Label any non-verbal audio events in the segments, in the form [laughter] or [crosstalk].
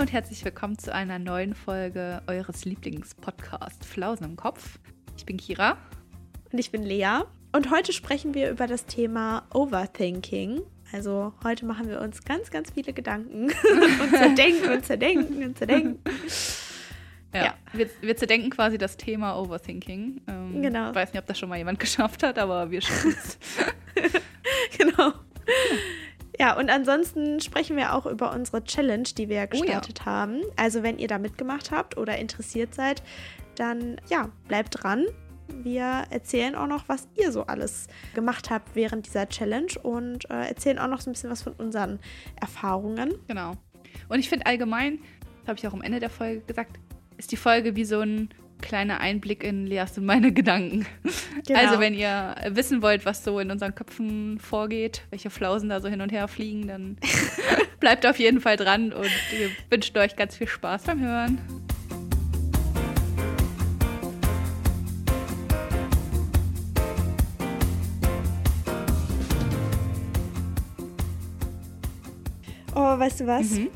Hallo und herzlich willkommen zu einer neuen Folge eures Lieblingspodcasts Flausen im Kopf. Ich bin Kira. Und ich bin Lea. Und heute sprechen wir über das Thema Overthinking. Also heute machen wir uns ganz, ganz viele Gedanken [laughs] und zerdenken und zerdenken und zerdenken. [laughs] Ja, ja. Wir, wir, zerdenken quasi das Thema Overthinking. Ähm, genau. Ich weiß nicht, ob das schon mal jemand [laughs] geschafft hat, aber wir schaffen es. genau. Ja, und ansonsten sprechen wir auch über unsere Challenge, die wir gestartet oh ja. haben. Also wenn ihr da mitgemacht habt oder interessiert seid, dann ja, bleibt dran. Wir erzählen auch noch, was ihr so alles gemacht habt während dieser Challenge und äh, erzählen auch noch so ein bisschen was von unseren Erfahrungen. Genau. Und ich finde allgemein, das habe ich auch am Ende der Folge gesagt, ist die Folge wie so ein kleiner Einblick in Leas und meine Gedanken. Genau. Also wenn ihr wissen wollt, was so in unseren Köpfen vorgeht, welche Flausen da so hin und her fliegen, dann [laughs] bleibt auf jeden Fall dran und wir wünschen euch ganz viel Spaß beim Hören. Oh, weißt du was? Mhm.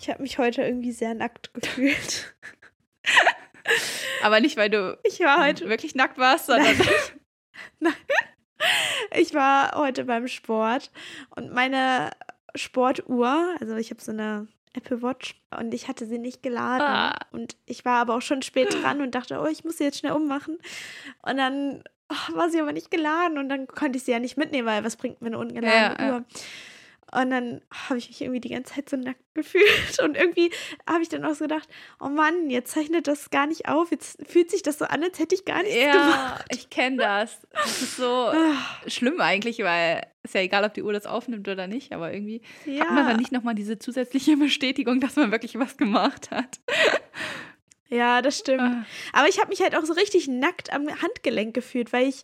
Ich habe mich heute irgendwie sehr nackt gefühlt. [laughs] [laughs] Aber nicht, weil du ich war heute wirklich nackt warst, sondern. Nein. [laughs] Nein. Ich war heute beim Sport und meine Sportuhr, also ich habe so eine Apple Watch und ich hatte sie nicht geladen. Ah. Und ich war aber auch schon spät dran und dachte, oh, ich muss sie jetzt schnell ummachen. Und dann oh, war sie aber nicht geladen und dann konnte ich sie ja nicht mitnehmen, weil was bringt mir eine ungeladene ja, Uhr? Ja. Und dann habe ich mich irgendwie die ganze Zeit so nackt [laughs] gefühlt. Und irgendwie habe ich dann auch so gedacht, oh Mann, jetzt zeichnet das gar nicht auf. Jetzt fühlt sich das so an, als hätte ich gar nichts ja, gemacht. Ja, ich kenne das. Das ist so ah. schlimm eigentlich, weil es ja egal, ob die Uhr das aufnimmt oder nicht. Aber irgendwie ja. hat man dann nicht nochmal diese zusätzliche [laughs] Bestätigung, dass man wirklich was gemacht hat. Ja, das stimmt. Ah. Aber ich habe mich halt auch so richtig nackt am Handgelenk gefühlt, weil ich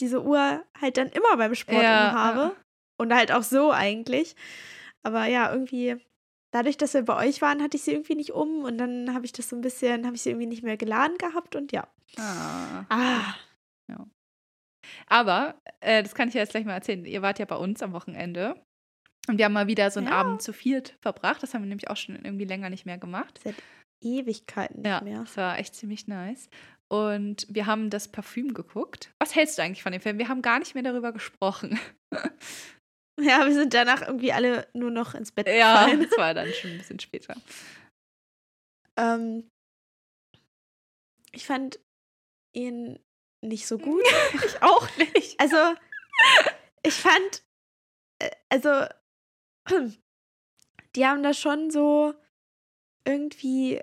diese Uhr halt dann immer beim Sport ja, habe. Und halt auch so eigentlich. Aber ja, irgendwie, dadurch, dass wir bei euch waren, hatte ich sie irgendwie nicht um und dann habe ich das so ein bisschen, habe ich sie irgendwie nicht mehr geladen gehabt und ja. Ah. ah. Ja. Aber, äh, das kann ich ja jetzt gleich mal erzählen. Ihr wart ja bei uns am Wochenende. Und wir haben mal wieder so einen ja. Abend zu viert verbracht. Das haben wir nämlich auch schon irgendwie länger nicht mehr gemacht. Seit Ewigkeiten nicht ja, mehr. Das war echt ziemlich nice. Und wir haben das Parfüm geguckt. Was hältst du eigentlich von dem Film? Wir haben gar nicht mehr darüber gesprochen. [laughs] [laughs] Ja, wir sind danach irgendwie alle nur noch ins Bett gefallen. Ja, das war dann schon ein bisschen später. Ähm, ich fand ihn nicht so gut. [laughs] ich auch nicht. Also, ich fand, äh, also, [clears throat] die haben da schon so irgendwie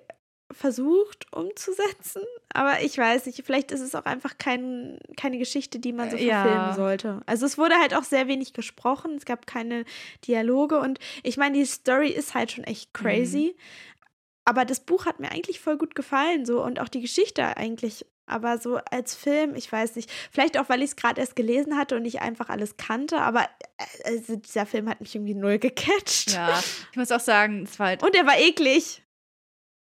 versucht umzusetzen. Aber ich weiß nicht, vielleicht ist es auch einfach kein, keine Geschichte, die man so verfilmen ja. sollte. Also es wurde halt auch sehr wenig gesprochen, es gab keine Dialoge und ich meine, die Story ist halt schon echt crazy. Mhm. Aber das Buch hat mir eigentlich voll gut gefallen, so und auch die Geschichte eigentlich. Aber so als Film, ich weiß nicht. Vielleicht auch, weil ich es gerade erst gelesen hatte und ich einfach alles kannte. Aber äh, also dieser Film hat mich irgendwie null gecatcht. Ja, ich muss auch sagen, es war halt. Und er war eklig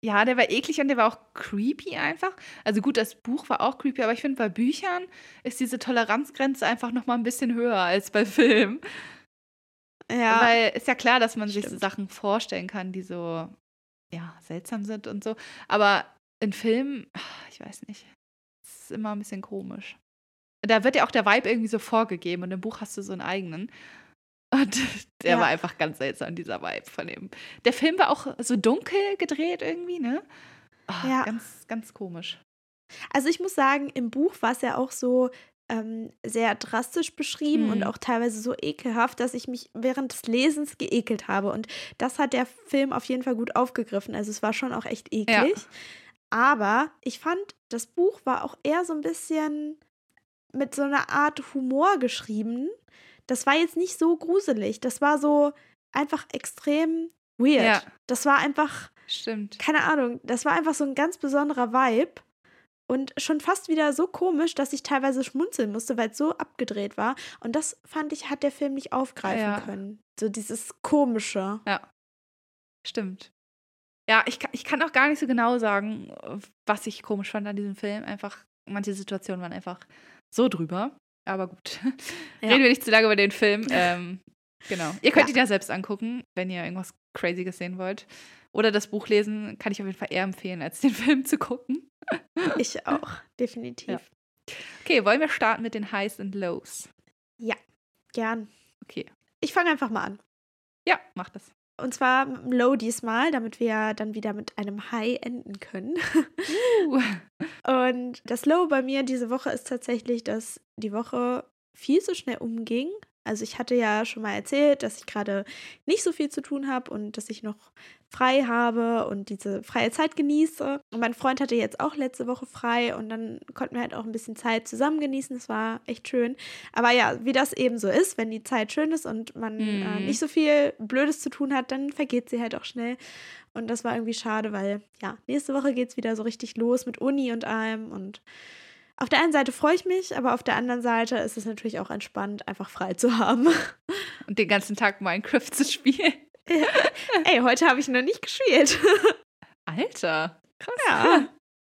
ja, der war eklig und der war auch creepy einfach. Also gut, das Buch war auch creepy, aber ich finde, bei Büchern ist diese Toleranzgrenze einfach noch mal ein bisschen höher als bei Filmen. Ja. Weil ist ja klar, dass man Stimmt. sich so Sachen vorstellen kann, die so, ja, seltsam sind und so. Aber in Filmen, ich weiß nicht, ist immer ein bisschen komisch. Da wird ja auch der Vibe irgendwie so vorgegeben und im Buch hast du so einen eigenen. Und [laughs] der ja. war einfach ganz seltsam, dieser Vibe von dem. Der Film war auch so dunkel gedreht irgendwie, ne? Oh, ja. Ganz, ganz komisch. Also ich muss sagen, im Buch war es ja auch so ähm, sehr drastisch beschrieben mhm. und auch teilweise so ekelhaft, dass ich mich während des Lesens geekelt habe. Und das hat der Film auf jeden Fall gut aufgegriffen. Also es war schon auch echt eklig. Ja. Aber ich fand, das Buch war auch eher so ein bisschen mit so einer Art Humor geschrieben das war jetzt nicht so gruselig. Das war so einfach extrem weird. Ja. Das war einfach. Stimmt. Keine Ahnung. Das war einfach so ein ganz besonderer Vibe. Und schon fast wieder so komisch, dass ich teilweise schmunzeln musste, weil es so abgedreht war. Und das fand ich, hat der Film nicht aufgreifen ja. können. So dieses Komische. Ja. Stimmt. Ja, ich, ich kann auch gar nicht so genau sagen, was ich komisch fand an diesem Film. Einfach, manche Situationen waren einfach so drüber. Aber gut. Ja. Reden wir nicht zu lange über den Film. Ähm, [laughs] genau. Ihr könnt ja. ihn ja selbst angucken, wenn ihr irgendwas Crazyes sehen wollt. Oder das Buch lesen, kann ich auf jeden Fall eher empfehlen, als den [laughs] Film zu gucken. Ich auch, [laughs] definitiv. Ja. Okay, wollen wir starten mit den Highs und Lows? Ja, gern. Okay. Ich fange einfach mal an. Ja, mach das. Und zwar Low diesmal, damit wir dann wieder mit einem High enden können. Uh. [laughs] Und das Low bei mir diese Woche ist tatsächlich, dass die Woche viel zu schnell umging. Also ich hatte ja schon mal erzählt, dass ich gerade nicht so viel zu tun habe und dass ich noch frei habe und diese freie Zeit genieße. Und mein Freund hatte jetzt auch letzte Woche frei und dann konnten wir halt auch ein bisschen Zeit zusammen genießen. Das war echt schön. Aber ja, wie das eben so ist, wenn die Zeit schön ist und man äh, mhm. äh, nicht so viel Blödes zu tun hat, dann vergeht sie halt auch schnell. Und das war irgendwie schade, weil ja, nächste Woche geht es wieder so richtig los mit Uni und allem und auf der einen Seite freue ich mich, aber auf der anderen Seite ist es natürlich auch entspannt, einfach frei zu haben. Und den ganzen Tag Minecraft zu spielen. [laughs] Ey, heute habe ich noch nicht gespielt. [laughs] Alter, krass. Ja.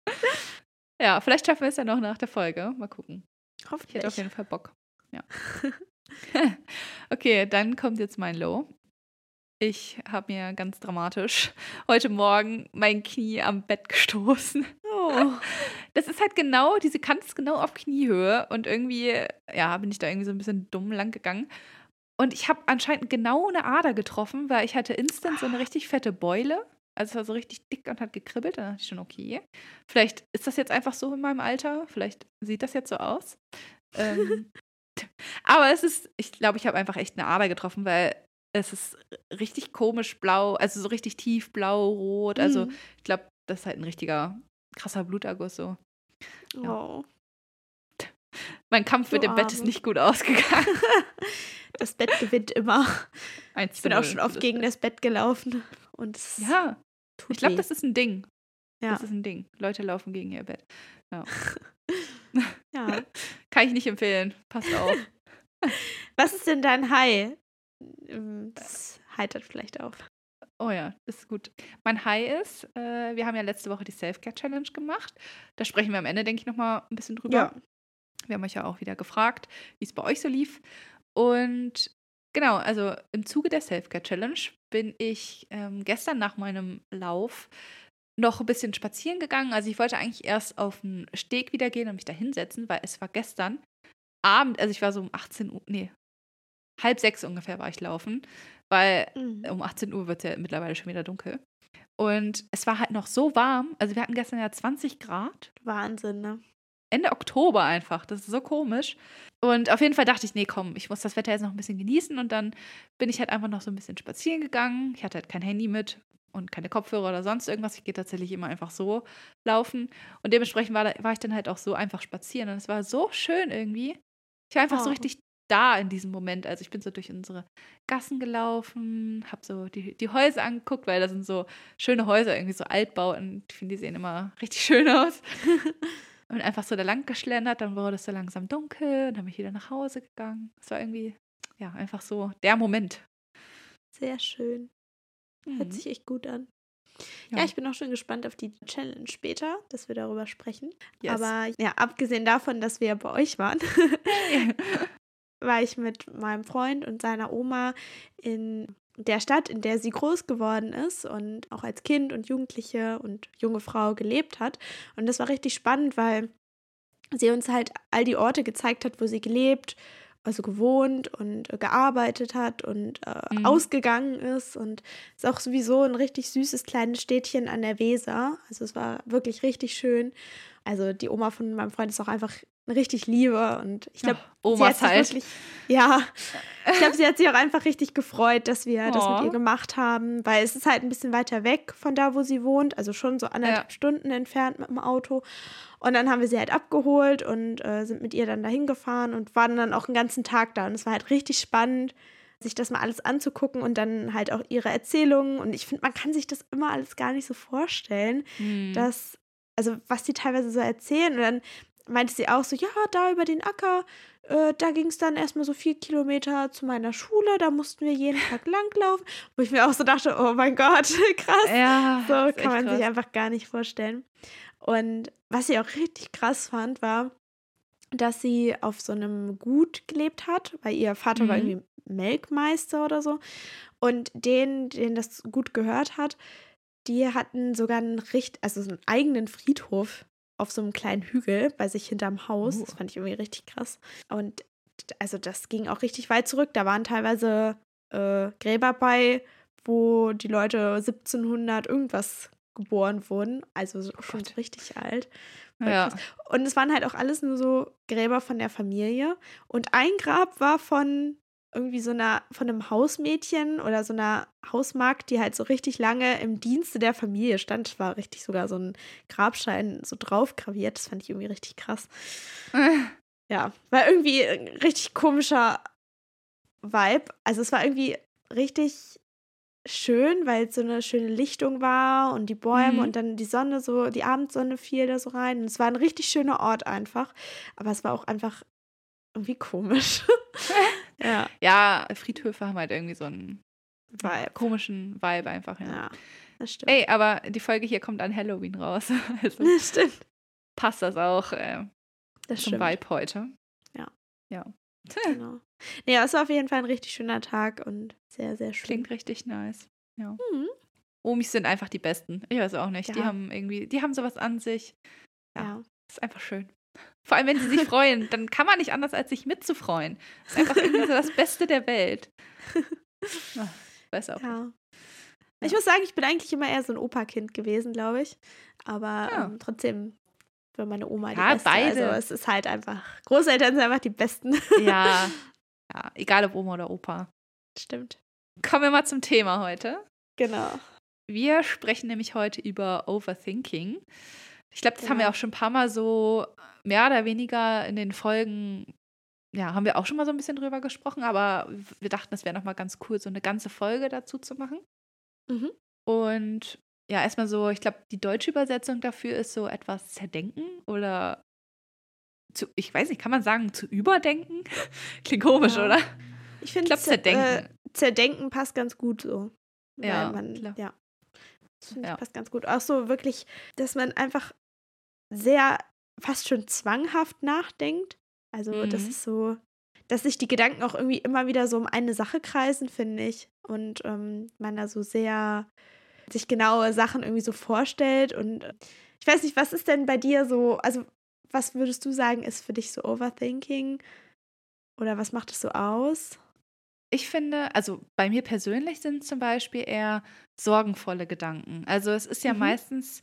[laughs] Ja, vielleicht schaffen wir es ja noch nach der Folge. Mal gucken. Hoffentlich. Ich hätte auf jeden Fall Bock. Ja. okay, dann kommt jetzt mein Low. Ich habe mir ganz dramatisch heute Morgen mein Knie am Bett gestoßen. Oh. Das ist halt genau, diese Kante ist genau auf Kniehöhe und irgendwie, ja, bin ich da irgendwie so ein bisschen dumm lang gegangen. Und ich habe anscheinend genau eine Ader getroffen, weil ich hatte instant so eine richtig fette Beule. Also es war so richtig dick und hat gekribbelt. Dann dachte ich schon, okay. Vielleicht ist das jetzt einfach so in meinem Alter. Vielleicht sieht das jetzt so aus. ähm, [laughs] aber es ist, ich glaube, ich habe einfach echt eine Ader getroffen, weil es ist richtig komisch blau, also so richtig tief blau, rot. Also mhm. ich glaube, das ist halt ein richtiger krasser Bluterguss so. Ja. Oh. Mein Kampf mit dem Bett ist nicht gut ausgegangen. [laughs] das Bett gewinnt immer. ich bin auch schon oft gegen das Bett gelaufen. Und ja, ich glaube, das ist ein Ding. Ja. Das ist ein Ding. Leute laufen gegen ihr Bett. Ja. [laughs] ja. [laughs] Kann ich nicht empfehlen. Passt auf. Was ist denn dein High? Ähm, das heitert vielleicht auf. Oh ja, das ist gut. Mein High ist, äh, wir haben ja letzte Woche die Self-Care-Challenge gemacht. Da sprechen wir am Ende, denke ich, nochmal ein bisschen drüber. Ja. Wir haben euch ja auch wieder gefragt, wie es bei euch so lief. Und genau, also im Zuge der Self-Care-Challenge bin ich ähm, gestern nach meinem Lauf noch ein bisschen spazieren gegangen. Also ich wollte eigentlich erst auf den Steg wieder gehen und mich da hinsetzen, weil es war gestern Abend, also ich war so um 18 Uhr, nee, halb sechs ungefähr war ich laufen, weil mhm. um 18 Uhr wird es ja mittlerweile schon wieder dunkel. Und es war halt noch so warm. Also wir hatten gestern ja 20 Grad. Wahnsinn, ne? Ende Oktober einfach. Das ist so komisch. Und auf jeden Fall dachte ich, nee, komm, ich muss das Wetter jetzt noch ein bisschen genießen. Und dann bin ich halt einfach noch so ein bisschen spazieren gegangen. Ich hatte halt kein Handy mit und keine Kopfhörer oder sonst irgendwas. Ich gehe tatsächlich immer einfach so laufen. Und dementsprechend war, war ich dann halt auch so einfach spazieren. Und es war so schön irgendwie. Ich war einfach oh. so richtig da in diesem Moment. Also ich bin so durch unsere Gassen gelaufen, habe so die, die Häuser angeguckt, weil da sind so schöne Häuser, irgendwie so Altbauten. Ich finde, die sehen immer richtig schön aus. [laughs] und einfach so da lang geschlendert, dann wurde es so langsam dunkel und dann bin ich wieder nach Hause gegangen. Es war irgendwie, ja, einfach so der Moment. Sehr schön. Hört mhm. sich echt gut an. Ja. ja. ich bin auch schon gespannt auf die Challenge später, dass wir darüber sprechen. Yes. Aber ja, abgesehen davon, dass wir bei euch waren, [laughs] war ich mit meinem Freund und seiner Oma in der Stadt, in der sie groß geworden ist und auch als Kind und Jugendliche und junge Frau gelebt hat. Und das war richtig spannend, weil sie uns halt all die Orte gezeigt hat, wo sie gelebt, also gewohnt und gearbeitet hat und äh, mhm. ausgegangen ist. Und es ist auch sowieso ein richtig süßes kleines Städtchen an der Weser. Also es war wirklich richtig schön. Also die Oma von meinem Freund ist auch einfach richtig liebe und ich glaube, oh, Omas halt. Wirklich, ja, ich glaube, sie hat sich auch einfach richtig gefreut, dass wir oh. das mit ihr gemacht haben, weil es ist halt ein bisschen weiter weg von da, wo sie wohnt, also schon so anderthalb ja. Stunden entfernt mit dem Auto. Und dann haben wir sie halt abgeholt und äh, sind mit ihr dann dahin gefahren und waren dann auch einen ganzen Tag da und es war halt richtig spannend sich das mal alles anzugucken und dann halt auch ihre Erzählungen. Und ich finde, man kann sich das immer alles gar nicht so vorstellen, hm. dass, also was die teilweise so erzählen. Und dann meinte sie auch so, ja, da über den Acker, äh, da ging es dann erstmal so vier Kilometer zu meiner Schule, da mussten wir jeden [laughs] Tag langlaufen, wo ich mir auch so dachte, oh mein Gott, [laughs] krass. Ja, so kann man krass. sich einfach gar nicht vorstellen. Und was ich auch richtig krass fand, war, dass sie auf so einem Gut gelebt hat, weil ihr Vater mhm. war irgendwie Melkmeister oder so. Und denen, denen das gut gehört hat, die hatten sogar einen, Richt also einen eigenen Friedhof auf so einem kleinen Hügel bei sich hinterm Haus. Das fand ich irgendwie richtig krass. Und also das ging auch richtig weit zurück. Da waren teilweise äh, Gräber bei, wo die Leute 1700 irgendwas geboren wurden. Also oh schon Gott. richtig alt. Ja. Und es waren halt auch alles nur so Gräber von der Familie. Und ein Grab war von irgendwie so einer, von einem Hausmädchen oder so einer Hausmagd, die halt so richtig lange im Dienste der Familie stand. War richtig sogar so ein Grabstein so drauf graviert. Das fand ich irgendwie richtig krass. [laughs] ja, war irgendwie ein richtig komischer Vibe. Also es war irgendwie richtig schön, weil es so eine schöne Lichtung war und die Bäume mhm. und dann die Sonne so, die Abendsonne fiel da so rein. Und es war ein richtig schöner Ort einfach. Aber es war auch einfach irgendwie komisch. [laughs] ja. ja, Friedhöfe haben halt irgendwie so einen Vibe. komischen Vibe einfach. Ja. ja, das stimmt. Ey, aber die Folge hier kommt an Halloween raus. [laughs] Also [laughs] das stimmt. Passt das auch äh, das zum stimmt. Vibe heute. Ja. Ja. Genau. Nee, es war auf jeden Fall ein richtig schöner Tag und sehr, sehr schön. Klingt richtig nice. Ja. Mhm. Omis sind einfach die Besten. Ich weiß auch nicht. Ja. Die haben irgendwie, die haben sowas an sich. Ja. ja. Ist einfach schön. Vor allem, wenn sie sich [laughs] freuen, dann kann man nicht anders, als sich mitzufreuen. Das ist einfach irgendwie so das Beste der Welt. Ach, [laughs] weiß auch. Ja. Ich muss sagen, ich bin eigentlich immer eher so ein Opa-Kind gewesen, glaube ich. Aber ja. ähm, trotzdem war meine Oma die ja, Beste. Beide. Also es ist halt einfach, Großeltern sind einfach die Besten. Ja, [laughs] ja, egal ob Oma oder Opa. Stimmt. Kommen wir mal zum Thema heute. Genau. Wir sprechen nämlich heute über Overthinking. Ich glaube, das genau. haben wir genau. auch schon ein paar Mal so mehr oder weniger in den Folgen, ja, haben wir auch schon mal so ein bisschen drüber gesprochen, aber wir dachten, es wäre nochmal ganz cool, so eine ganze Folge dazu zu machen. Mhm. Und ja, erstmal so, ich glaube, die deutsche Übersetzung dafür ist so etwas zerdenken oder zu, ich weiß nicht, kann man sagen, zu überdenken? [laughs] Klingt komisch, ja. oder? Ich finde, glaub, zerdenken. Äh, zerdenken passt ganz gut so. Ja, man, klar. ja. Das finde ich ja. passt ganz gut. Auch so wirklich, dass man einfach sehr fast schon zwanghaft nachdenkt. Also, mhm. das ist so, dass sich die Gedanken auch irgendwie immer wieder so um eine Sache kreisen, finde ich. Und ähm, man da so sehr sich genaue Sachen irgendwie so vorstellt. Und ich weiß nicht, was ist denn bei dir so, also was würdest du sagen, ist für dich so Overthinking? Oder was macht es so aus? Ich finde, also bei mir persönlich sind zum Beispiel eher sorgenvolle Gedanken. Also es ist ja mhm. meistens,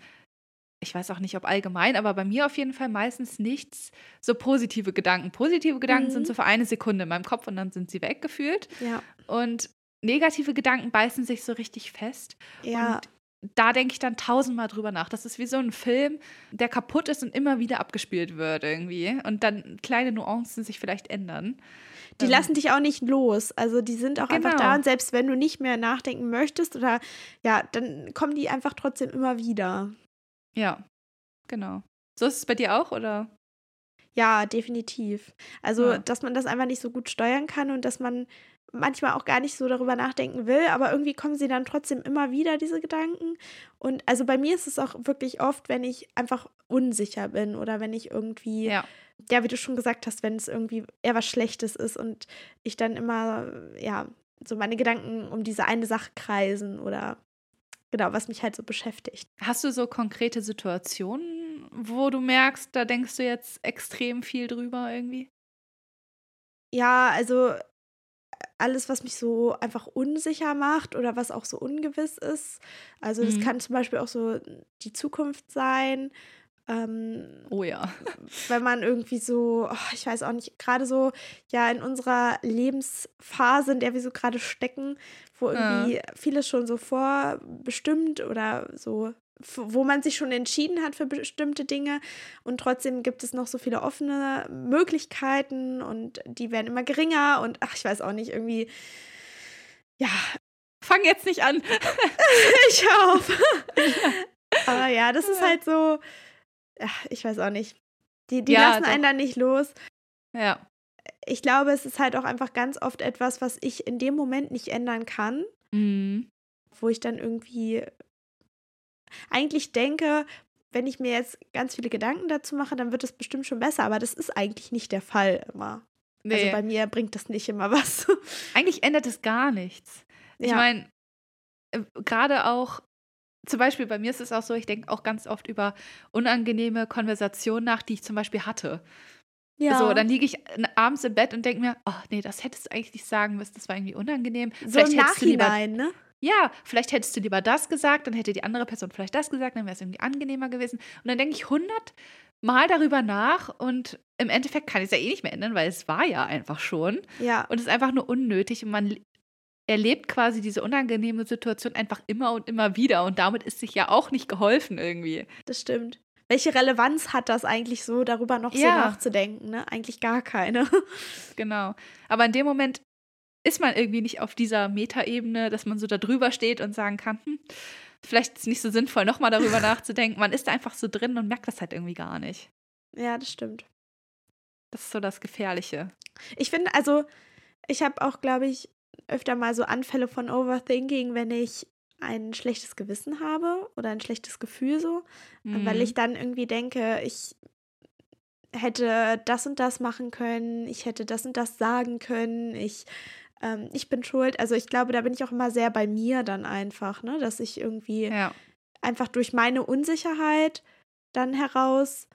ich weiß auch nicht, ob allgemein, aber bei mir auf jeden Fall meistens nichts so positive Gedanken. Positive Gedanken mhm. sind so für eine Sekunde in meinem Kopf und dann sind sie weggefühlt. Ja. Und negative Gedanken beißen sich so richtig fest. Ja. Und da denke ich dann tausendmal drüber nach. Das ist wie so ein Film, der kaputt ist und immer wieder abgespielt wird irgendwie. Und dann kleine Nuancen sich vielleicht ändern. Die ähm. lassen dich auch nicht los. Also die sind auch genau. einfach da und selbst wenn du nicht mehr nachdenken möchtest oder ja, dann kommen die einfach trotzdem immer wieder. Ja, genau. So ist es bei dir auch, oder? Ja, definitiv. Also, ja. dass man das einfach nicht so gut steuern kann und dass man manchmal auch gar nicht so darüber nachdenken will, aber irgendwie kommen sie dann trotzdem immer wieder, diese Gedanken. Und also bei mir ist es auch wirklich oft, wenn ich einfach unsicher bin oder wenn ich irgendwie, ja, ja wie du schon gesagt hast, wenn es irgendwie eher was Schlechtes ist und ich dann immer, ja, so meine Gedanken um diese eine Sache kreisen oder genau, was mich halt so beschäftigt. Hast du so konkrete Situationen, wo du merkst, da denkst du jetzt extrem viel drüber irgendwie? Ja, also alles, was mich so einfach unsicher macht oder was auch so ungewiss ist. Also das mhm. kann zum Beispiel auch so die Zukunft sein. Ähm, oh ja. Wenn man irgendwie so, oh, ich weiß auch nicht, gerade so ja in unserer Lebensphase, in der wir so gerade stecken, wo irgendwie ja. vieles schon so vorbestimmt oder so wo man sich schon entschieden hat für bestimmte Dinge und trotzdem gibt es noch so viele offene Möglichkeiten und die werden immer geringer und ach, ich weiß auch nicht, irgendwie, ja. Fang jetzt nicht an. [laughs] ich auf. [laughs] Aber ja, das ist halt so, ach, ich weiß auch nicht. Die, die ja, lassen doch. einen dann nicht los. Ja. Ich glaube, es ist halt auch einfach ganz oft etwas, was ich in dem Moment nicht ändern kann. Mhm. Wo ich dann irgendwie eigentlich denke, wenn ich mir jetzt ganz viele Gedanken dazu mache, dann wird es bestimmt schon besser. Aber das ist eigentlich nicht der Fall immer. Also Nee. Also bei mir bringt das nicht immer [laughs] was. Eigentlich ändert es gar nichts. Ich Ja. meine, äh, gerade auch, zum Beispiel bei mir ist es auch so, ich denke auch ganz oft über unangenehme Konversationen nach, die ich zum Beispiel hatte. So, dann liege ich äh, abends im Bett und denke mir, oh nee, das hättest du eigentlich nicht sagen müssen, das war irgendwie unangenehm. so im hättest du lieber, Nachhinein, ne? ja, vielleicht hättest du lieber das gesagt, dann hätte die andere Person vielleicht das gesagt, dann wäre es irgendwie angenehmer gewesen. Und dann denke ich hundert Mal darüber nach und im Endeffekt kann ich es ja eh nicht mehr ändern, weil es war ja einfach schon. Ja. Und es ist einfach nur unnötig und man erlebt quasi diese unangenehme Situation einfach immer und immer wieder und damit ist sich ja auch nicht geholfen irgendwie. Das stimmt. Welche Relevanz hat das eigentlich so, darüber noch so Ja. nachzudenken? Ne? Eigentlich gar keine. [laughs] Genau. Aber in dem Moment ist man irgendwie nicht auf dieser Metaebene, dass man so da drüber steht und sagen kann, hm, vielleicht ist es nicht so sinnvoll, nochmal darüber [laughs] nachzudenken. Man ist da einfach so drin und merkt das halt irgendwie gar nicht. ja, das stimmt. Das ist so das Gefährliche. Ich finde, also, ich habe auch, glaube ich, öfter mal so Anfälle von Overthinking, wenn ich ein schlechtes Gewissen habe oder ein schlechtes Gefühl so, weil Mhm. ich dann irgendwie denke, ich hätte das und das machen können, ich hätte das und das sagen können, ich, ähm, ich bin schuld. Also ich glaube, da bin ich auch immer sehr bei mir dann einfach, ne, dass ich irgendwie Ja. einfach durch meine Unsicherheit dann heraus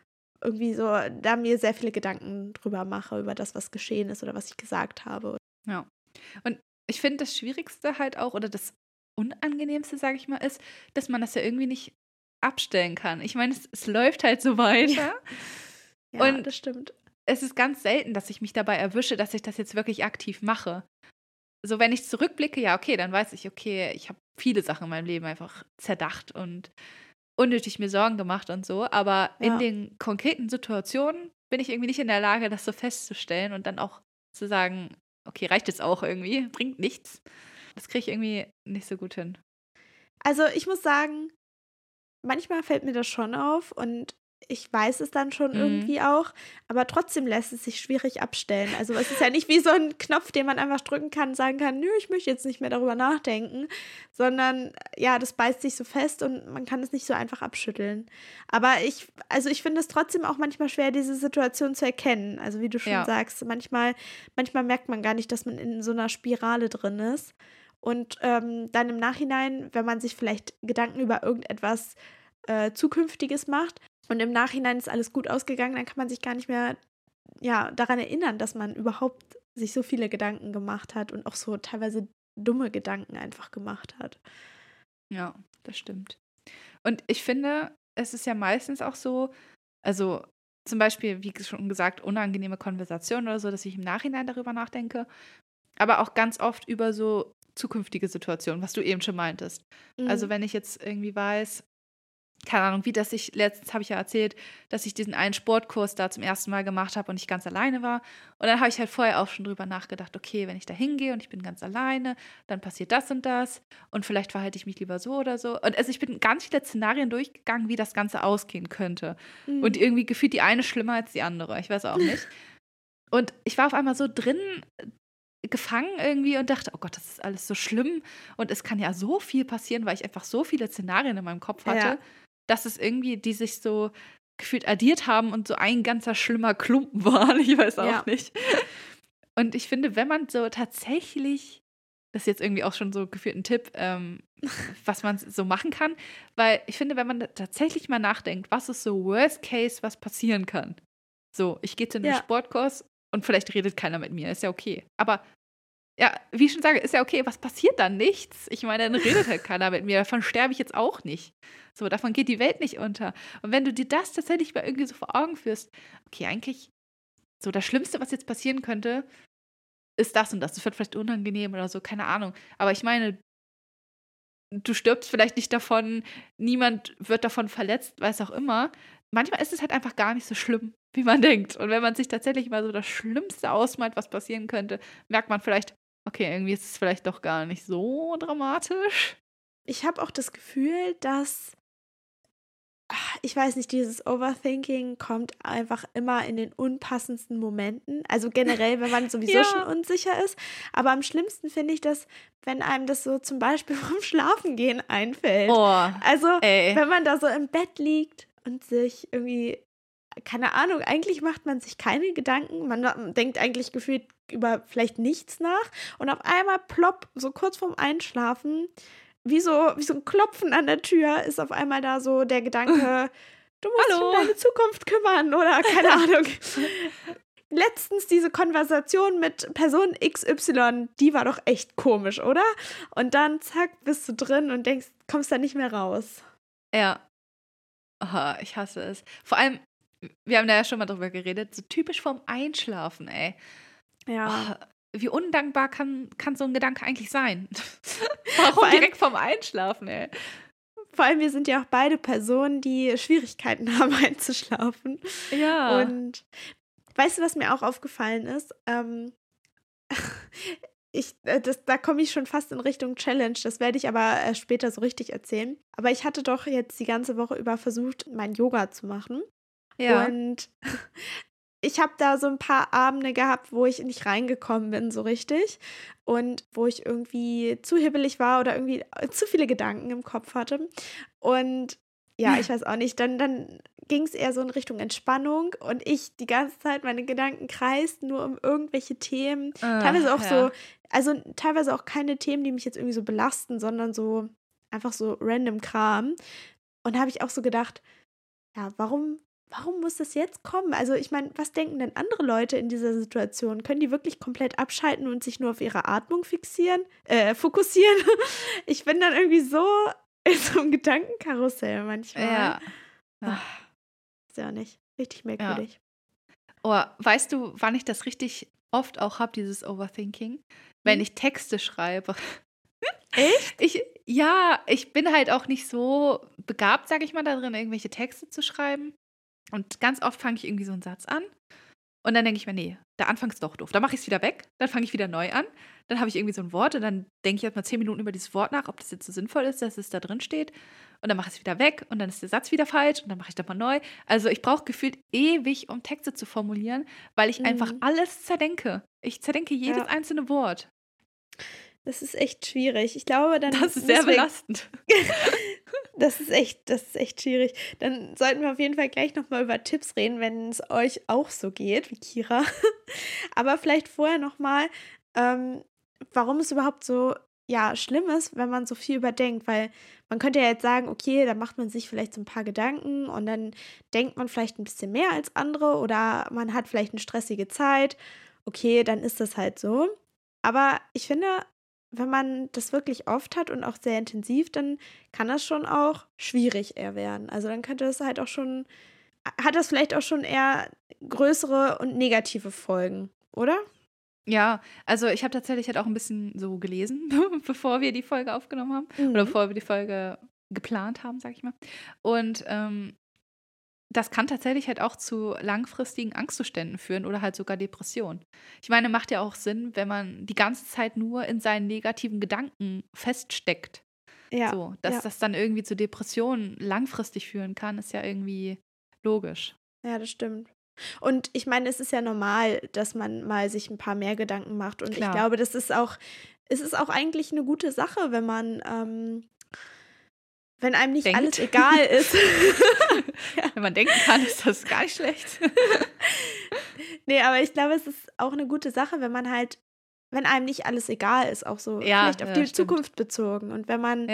irgendwie so da mir sehr viele Gedanken drüber mache, über das, was geschehen ist oder was ich gesagt habe. Ja. Und ich finde, das Schwierigste halt auch, oder das Unangenehmste, sage ich mal, ist, dass man das ja irgendwie nicht abstellen kann. Ich meine, es, es läuft halt so weiter. Ja, Und- das stimmt. Es ist ganz selten, dass ich mich dabei erwische, dass ich das jetzt wirklich aktiv mache. So, wenn ich zurückblicke, ja, okay, dann weiß ich, okay, ich habe viele Sachen in meinem Leben einfach zerdacht und unnötig mir Sorgen gemacht und so. Aber Ja. in den konkreten Situationen bin ich irgendwie nicht in der Lage, das so festzustellen und dann auch zu sagen, okay, reicht jetzt auch irgendwie, bringt nichts. Das kriege ich irgendwie nicht so gut hin. Also ich muss sagen, manchmal fällt mir das schon auf und ich weiß es dann schon Mhm. irgendwie auch, aber trotzdem lässt es sich schwierig abstellen. Also es ist ja nicht wie so ein Knopf, den man einfach drücken kann und sagen kann, nö, ich möchte jetzt nicht mehr darüber nachdenken, sondern ja, das beißt sich so fest und man kann es nicht so einfach abschütteln. Aber ich, also ich finde es trotzdem auch manchmal schwer, diese Situation zu erkennen. Also wie du schon Ja. sagst, manchmal, manchmal merkt man gar nicht, dass man in so einer Spirale drin ist. Und ähm, dann im Nachhinein, wenn man sich vielleicht Gedanken über irgendetwas äh, Zukünftiges macht und im Nachhinein ist alles gut ausgegangen, dann kann man sich gar nicht mehr ja, daran erinnern, dass man überhaupt sich so viele Gedanken gemacht hat und auch so teilweise dumme Gedanken einfach gemacht hat. Ja, das stimmt. Und ich finde, es ist ja meistens auch so, also zum Beispiel, wie schon gesagt, unangenehme Konversationen oder so, dass ich im Nachhinein darüber nachdenke, aber auch ganz oft über so zukünftige Situationen, was du eben schon meintest. Also Mhm. wenn ich jetzt irgendwie weiß, keine Ahnung, wie das ich, letztens habe ich ja erzählt, dass ich diesen einen Sportkurs da zum ersten Mal gemacht habe und ich ganz alleine war. Und dann habe ich halt vorher auch schon drüber nachgedacht, okay, wenn ich da hingehe und ich bin ganz alleine, dann passiert das und das und vielleicht verhalte ich mich lieber so oder so. Und also ich bin ganz viele Szenarien durchgegangen, wie das Ganze ausgehen könnte. Mhm. Und irgendwie gefühlt die eine schlimmer als die andere. Ich weiß auch nicht. [laughs] Und ich war auf einmal so drin gefangen irgendwie und dachte, oh Gott, das ist alles so schlimm. Und es kann ja so viel passieren, weil ich einfach so viele Szenarien in meinem Kopf hatte, Ja. dass es irgendwie, die sich so gefühlt addiert haben und so ein ganzer schlimmer Klumpen [laughs] waren. Ich weiß auch Ja. nicht. Und ich finde, wenn man so tatsächlich, das ist jetzt irgendwie auch schon so gefühlt ein Tipp, ähm, [laughs] was man so machen kann, weil ich finde, wenn man tatsächlich mal nachdenkt, was ist so Worst Case, was passieren kann. So, ich gehe zu einem Ja. Sportkurs und vielleicht redet keiner mit mir, ist ja okay. Aber ja, wie ich schon sage, ist ja okay, was passiert dann? Nichts. Ich meine, dann redet halt keiner mit mir, davon sterbe ich jetzt auch nicht. So, davon geht die Welt nicht unter. Und wenn du dir das tatsächlich mal irgendwie so vor Augen führst, okay, eigentlich, so das Schlimmste, was jetzt passieren könnte, ist das und das. Das wird vielleicht unangenehm oder so, keine Ahnung. Aber ich meine, du stirbst vielleicht nicht davon, niemand wird davon verletzt, weiß auch immer. Manchmal ist es halt einfach gar nicht so schlimm, wie man denkt. Und wenn man sich tatsächlich mal so das Schlimmste ausmalt, was passieren könnte, merkt man vielleicht, okay, irgendwie ist es vielleicht doch gar nicht so dramatisch. ich habe auch das Gefühl, dass ah, ich weiß nicht, dieses Overthinking kommt einfach immer in den unpassendsten Momenten. Also generell, wenn man [laughs] sowieso Ja. schon unsicher ist. Aber am schlimmsten finde ich das, wenn einem das so zum Beispiel [laughs] vom Schlafengehen einfällt. Oh, Also, ey. wenn man da so im Bett liegt und sich irgendwie, keine Ahnung, eigentlich macht man sich keine Gedanken. Man denkt eigentlich gefühlt über vielleicht nichts nach. Und auf einmal plopp, so kurz vorm Einschlafen, wie so, wie so ein Klopfen an der Tür, ist auf einmal da so der Gedanke, [laughs] du musst Hallo. dich um deine Zukunft kümmern oder [laughs] keine Ahnung. Letztens diese Konversation mit Person XY, die war doch echt komisch, oder? Und dann zack, bist du drin und denkst, kommst da nicht mehr raus. Ja. Oh, ich hasse es. Vor allem, wir haben da ja schon mal drüber geredet, so typisch vorm Einschlafen, ey. Ja. Oh, wie undankbar kann, kann so ein Gedanke eigentlich sein? Warum [laughs] allem, direkt vorm Einschlafen, ey? Vor allem, wir sind ja auch beide Personen, die Schwierigkeiten [laughs] haben, einzuschlafen. Ja. Und weißt du, was mir auch aufgefallen ist? Ähm, [laughs] ich, äh, das, da komme ich schon fast in Richtung Challenge. Das werde ich aber später so richtig erzählen. Aber ich hatte doch jetzt die ganze Woche über versucht, mein Yoga zu machen. Ja. Und ich habe da so ein paar Abende gehabt, wo ich nicht reingekommen bin, so richtig. Und wo ich irgendwie zu hibbelig war oder irgendwie äh, zu viele Gedanken im Kopf hatte. Und ja, ich weiß auch nicht, dann, dann ging es eher so in Richtung Entspannung und ich die ganze Zeit meine Gedanken kreisten nur um irgendwelche Themen. Uh, teilweise auch ja. so, also teilweise auch keine Themen, die mich jetzt irgendwie so belasten, sondern so einfach so random Kram. Und habe ich auch so gedacht, ja, warum warum muss das jetzt kommen? Also ich meine, was denken denn andere Leute in dieser Situation? Können die wirklich komplett abschalten und sich nur auf ihre Atmung fixieren, äh, fokussieren? [laughs] Ich bin dann irgendwie so [laughs] in so einem Gedankenkarussell manchmal. Ja. ja. ist ja nicht. Richtig merkwürdig. Ja. Oh, weißt du, wann ich das richtig oft auch habe, dieses Overthinking? Wenn hm? ich Texte schreibe. Echt? [laughs] Ich, ja, ich bin halt auch nicht so begabt, sage ich mal, darin, irgendwelche Texte zu schreiben. Und ganz oft fange ich irgendwie so einen Satz an und dann denke ich mir, nee, der Anfang ist doch doof. Dann mache ich es wieder weg, dann fange ich wieder neu an. Dann habe ich irgendwie so ein Wort und dann denke ich erstmal zehn Minuten über dieses Wort nach, ob das jetzt so sinnvoll ist, dass es da drin steht. Und dann mache ich es wieder weg und dann ist der Satz wieder falsch und dann mache ich das mal neu. Also ich brauche gefühlt ewig, um Texte zu formulieren, weil ich mhm. einfach alles zerdenke. Ich zerdenke jedes ja. einzelne Wort. Das ist echt schwierig. Ich glaube, dann. Das ist sehr belastend. [laughs] [laughs] das ist echt, das ist echt schwierig. Dann sollten wir auf jeden Fall gleich nochmal über Tipps reden, wenn es euch auch so geht wie Kira. [laughs] Aber vielleicht vorher nochmal, ähm, warum es überhaupt so ja, schlimm ist, wenn man so viel überdenkt, weil man könnte ja jetzt sagen, okay, da macht man sich vielleicht so ein paar Gedanken und dann denkt man vielleicht ein bisschen mehr als andere oder man hat vielleicht eine stressige Zeit. Okay, dann ist das halt so. Aber ich finde, wenn man das wirklich oft hat und auch sehr intensiv, dann kann das schon auch schwierig eher werden. Also dann könnte es halt auch schon, hat das vielleicht auch schon eher größere und negative Folgen, oder? Ja, also ich habe tatsächlich halt auch ein bisschen so gelesen, [laughs] bevor wir die Folge aufgenommen haben mhm. oder bevor wir die Folge geplant haben, sag ich mal. Und ähm, das kann tatsächlich halt auch zu langfristigen Angstzuständen führen oder halt sogar Depressionen. Ich meine, macht ja auch Sinn, wenn man die ganze Zeit nur in seinen negativen Gedanken feststeckt. Ja. So, dass ja. das dann irgendwie zu Depressionen langfristig führen kann, ist ja irgendwie logisch. Ja, das stimmt. Und ich meine, es ist ja normal, dass man mal sich ein paar mehr Gedanken macht. Und Klar. ich glaube, das ist auch, es ist auch eigentlich eine gute Sache, wenn man ähm, wenn einem nicht Denkt. alles egal ist. [laughs] ja. Wenn man denken kann, ist das gar nicht schlecht. [laughs] nee, aber ich glaube, es ist auch eine gute Sache, wenn man halt, wenn einem nicht alles egal ist, auch so ja, vielleicht auf ja, die stimmt. Zukunft bezogen. Und wenn man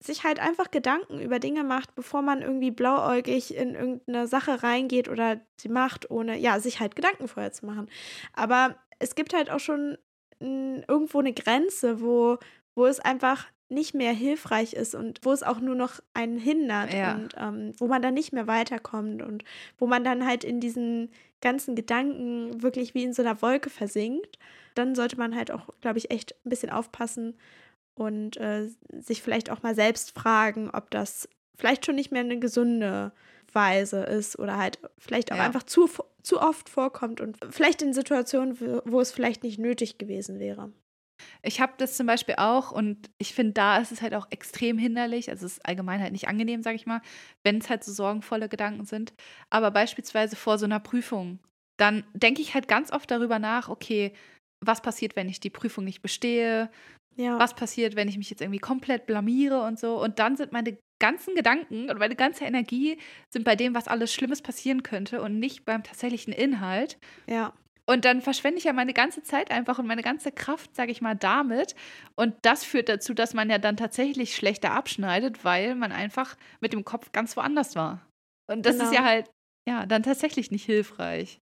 sich halt einfach Gedanken über Dinge macht, bevor man irgendwie blauäugig in irgendeine Sache reingeht oder sie macht, ohne, ja, sich halt Gedanken vorher zu machen. Aber es gibt halt auch schon irgendwo eine Grenze, wo, wo es einfach nicht mehr hilfreich ist und wo es auch nur noch einen hindert ja. und ähm, wo man dann nicht mehr weiterkommt und wo man dann halt in diesen ganzen Gedanken wirklich wie in so einer Wolke versinkt, dann sollte man halt auch, glaube ich, echt ein bisschen aufpassen und äh, sich vielleicht auch mal selbst fragen, ob das vielleicht schon nicht mehr eine gesunde Weise ist oder halt vielleicht auch ja. einfach zu, zu oft vorkommt und vielleicht in Situationen, wo es vielleicht nicht nötig gewesen wäre. Ich habe das zum Beispiel auch und ich finde, da ist es halt auch extrem hinderlich. Also es ist allgemein halt nicht angenehm, sage ich mal, wenn es halt so sorgenvolle Gedanken sind. Aber beispielsweise vor so einer Prüfung, dann denke ich halt ganz oft darüber nach, okay, was passiert, wenn ich die Prüfung nicht bestehe? Ja. Was passiert, wenn ich mich jetzt irgendwie komplett blamiere und so? Und dann sind meine ganzen Gedanken und meine ganze Energie sind bei dem, was alles Schlimmes passieren könnte und nicht beim tatsächlichen Inhalt. Ja. Und dann verschwende ich ja meine ganze Zeit einfach und meine ganze Kraft, sage ich mal, damit. Und das führt dazu, dass man ja dann tatsächlich schlechter abschneidet, weil man einfach mit dem Kopf ganz woanders war. Und das genau. ist ja halt, ja, dann tatsächlich nicht hilfreich.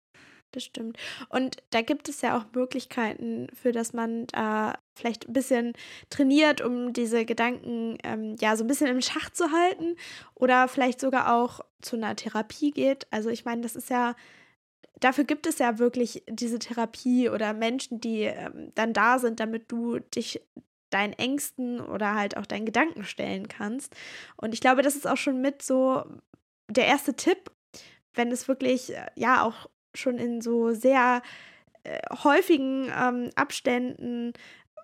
Das stimmt. Und da gibt es ja auch Möglichkeiten, für dass man da vielleicht ein bisschen trainiert, um diese Gedanken ähm, ja so ein bisschen im Schach zu halten oder vielleicht sogar auch zu einer Therapie geht. Also ich meine, das ist ja dafür gibt es ja wirklich diese Therapie oder Menschen, die ähm, dann da sind, damit du dich deinen Ängsten oder halt auch deinen Gedanken stellen kannst. Und ich glaube, das ist auch schon mit so der erste Tipp, wenn es wirklich äh, ja auch schon in so sehr äh, häufigen ähm, Abständen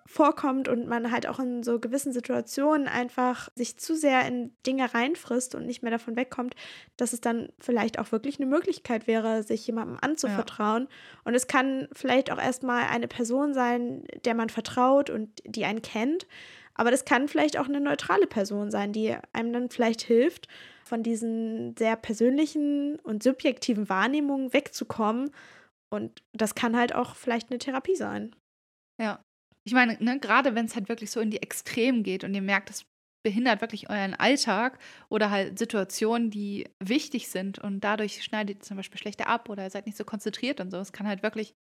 vorkommt und man halt auch in so gewissen Situationen einfach sich zu sehr in Dinge reinfrisst und nicht mehr davon wegkommt, dass es dann vielleicht auch wirklich eine Möglichkeit wäre, sich jemandem anzuvertrauen. Ja. Und es kann vielleicht auch erstmal eine Person sein, der man vertraut und die einen kennt. Aber das kann vielleicht auch eine neutrale Person sein, die einem dann vielleicht hilft, von diesen sehr persönlichen und subjektiven Wahrnehmungen wegzukommen. Und das kann halt auch vielleicht eine Therapie sein. Ja, ich meine, ne, gerade wenn es halt wirklich so in die Extremen geht und ihr merkt, es behindert wirklich euren Alltag oder halt Situationen, die wichtig sind und dadurch schneidet ihr zum Beispiel schlechter ab oder ihr seid nicht so konzentriert und so. Es kann halt wirklich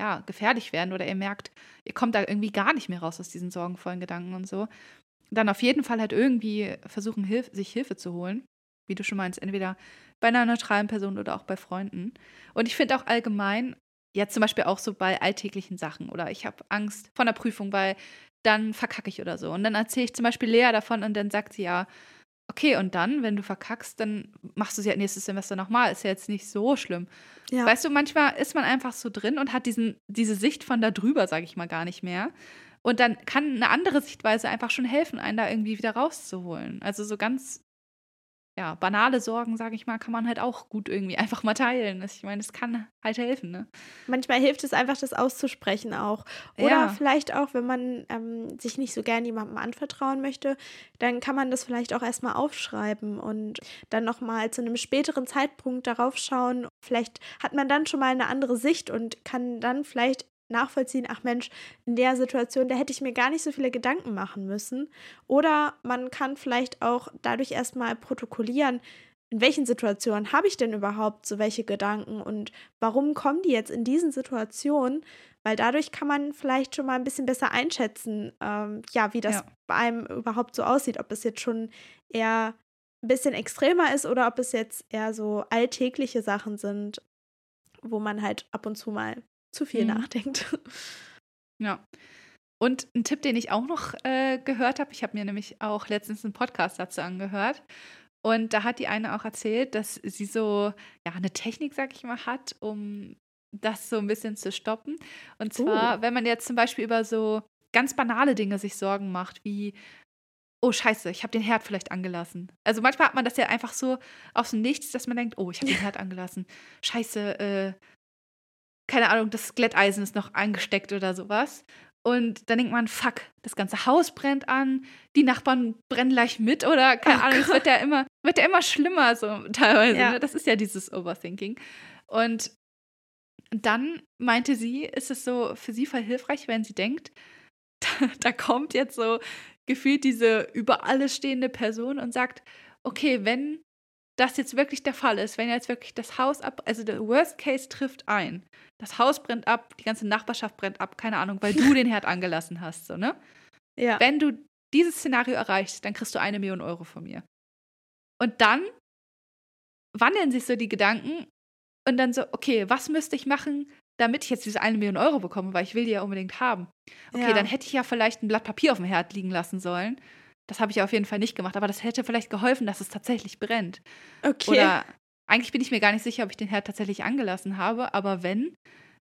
ja, gefährlich werden oder ihr merkt, ihr kommt da irgendwie gar nicht mehr raus aus diesen sorgenvollen Gedanken und so. Dann auf jeden Fall halt irgendwie versuchen, Hilf sich Hilfe zu holen. Wie du schon meinst, entweder bei einer neutralen Person oder auch bei Freunden. Und ich finde auch allgemein, Jetzt zum Beispiel auch so bei alltäglichen Sachen oder ich habe Angst vor einer Prüfung, weil dann verkacke ich oder so. Und dann erzähle ich zum Beispiel Lea davon und dann sagt sie ja, okay, und dann, wenn du verkackst, dann machst du sie ja nächstes Semester nochmal. Ist ja jetzt nicht so schlimm. Ja. Weißt du, manchmal ist man einfach so drin und hat diesen, diese Sicht von da drüber, sage ich mal, gar nicht mehr. Und dann kann eine andere Sichtweise einfach schon helfen, einen da irgendwie wieder rauszuholen. Also so ganz ja, banale Sorgen, sage ich mal, kann man halt auch gut irgendwie [laughs] einfach mal teilen. Ich meine, es kann halt helfen, ne? Manchmal hilft es einfach, das auszusprechen auch. Oder ja. vielleicht auch, wenn man ähm, sich nicht so gern jemandem anvertrauen möchte, dann kann man das vielleicht auch erstmal aufschreiben und dann nochmal zu einem späteren Zeitpunkt darauf schauen. Vielleicht hat man dann schon mal eine andere Sicht und kann dann vielleicht nachvollziehen, ach Mensch, in der Situation, da hätte ich mir gar nicht so viele Gedanken machen müssen. Oder man kann vielleicht auch dadurch erstmal protokollieren, in welchen Situationen habe ich denn überhaupt so welche Gedanken und warum kommen die jetzt in diesen Situationen? Weil dadurch kann man vielleicht schon mal ein bisschen besser einschätzen, ähm, ja, wie das ja. bei einem überhaupt so aussieht, ob es jetzt schon eher ein bisschen extremer ist oder ob es jetzt eher so alltägliche Sachen sind, wo man halt ab und zu mal zu viel mhm. nachdenkt. Ja. Und ein Tipp, den ich auch noch äh, gehört habe, ich habe mir nämlich auch letztens einen Podcast dazu angehört. Und da hat die eine auch erzählt, dass sie so ja eine Technik, sag ich mal, hat, um das so ein bisschen zu stoppen. Und zwar, uh. wenn man jetzt zum Beispiel über so ganz banale Dinge sich Sorgen macht, wie oh scheiße, ich habe den Herd vielleicht angelassen. Also manchmal hat man das ja einfach so aus dem Nichts, dass man denkt, oh, ich habe den [laughs] Herd angelassen. Scheiße, äh, keine Ahnung, das Glätteisen ist noch angesteckt oder sowas. Und dann denkt man, fuck, das ganze Haus brennt an, die Nachbarn brennen gleich mit oder keine oh Ahnung, es wird ja immer, wird ja immer schlimmer so teilweise. Ja. Ne? Das ist ja dieses Overthinking. Und dann meinte sie, ist es so für sie voll hilfreich, wenn sie denkt, [laughs] da, da kommt jetzt so gefühlt diese über alles stehende Person und sagt, okay, wenn das jetzt wirklich der Fall ist, wenn jetzt wirklich das Haus ab, also der Worst Case trifft ein, das Haus brennt ab, die ganze Nachbarschaft brennt ab, keine Ahnung, weil du [laughs] den Herd angelassen hast, so, ne? Ja. Wenn du dieses Szenario erreichst, dann kriegst du eine Million Euro von mir. Und dann wandeln sich so die Gedanken und dann so, okay, was müsste ich machen, damit ich jetzt diese eine Million Euro bekomme, weil ich will die ja unbedingt haben. Okay, ja. dann hätte ich ja vielleicht ein Blatt Papier auf dem Herd liegen lassen sollen das habe ich auf jeden Fall nicht gemacht, aber das hätte vielleicht geholfen, dass es tatsächlich brennt. Okay. Oder eigentlich bin ich mir gar nicht sicher, ob ich den Herd tatsächlich angelassen habe, aber wenn,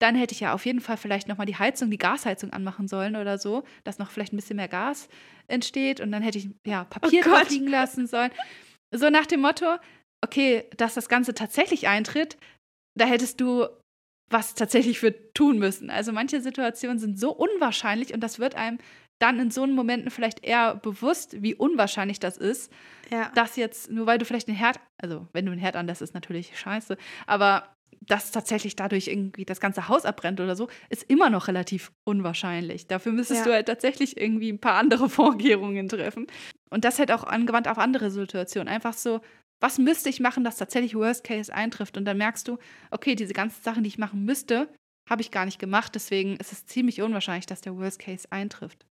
dann hätte ich ja auf jeden Fall vielleicht nochmal die Heizung, die Gasheizung anmachen sollen oder so, dass noch vielleicht ein bisschen mehr Gas entsteht und dann hätte ich ja Papier oh drauf liegen lassen sollen. So nach dem Motto, okay, dass das Ganze tatsächlich eintritt, da hättest du was tatsächlich für tun müssen. Also manche Situationen sind so unwahrscheinlich und das wird einem dann in so einen Momenten vielleicht eher bewusst, wie unwahrscheinlich das ist, ja. dass jetzt, nur weil du vielleicht den Herd, also wenn du einen Herd anlässt, ist natürlich scheiße, aber dass tatsächlich dadurch irgendwie das ganze Haus abbrennt oder so, ist immer noch relativ unwahrscheinlich. Dafür müsstest ja. du halt tatsächlich irgendwie ein paar andere [laughs] Vorkehrungen treffen. Und das halt auch angewandt auf andere Situationen. Einfach so, was müsste ich machen, dass tatsächlich Worst Case eintrifft? Und dann merkst du, okay, diese ganzen Sachen, die ich machen müsste, habe ich gar nicht gemacht. Deswegen ist es ziemlich unwahrscheinlich, dass der Worst Case eintrifft.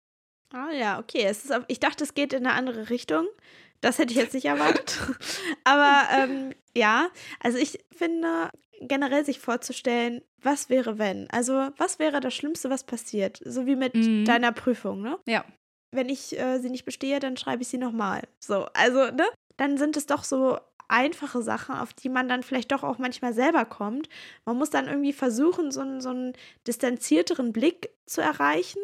Ah ja, okay. Es ist, ich dachte, es geht in eine andere Richtung. Das hätte ich jetzt nicht erwartet. [laughs] Aber ähm, ja, also ich finde, generell sich vorzustellen, was wäre, wenn? Also, was wäre das Schlimmste, was passiert? So wie mit mhm. deiner Prüfung, ne? Ja. Wenn ich äh, sie nicht bestehe, dann schreibe ich sie nochmal. So, also, ne? Dann sind es doch so einfache Sachen, auf die man dann vielleicht doch auch manchmal selber kommt. Man muss dann irgendwie versuchen, so einen, so einen distanzierteren Blick zu erreichen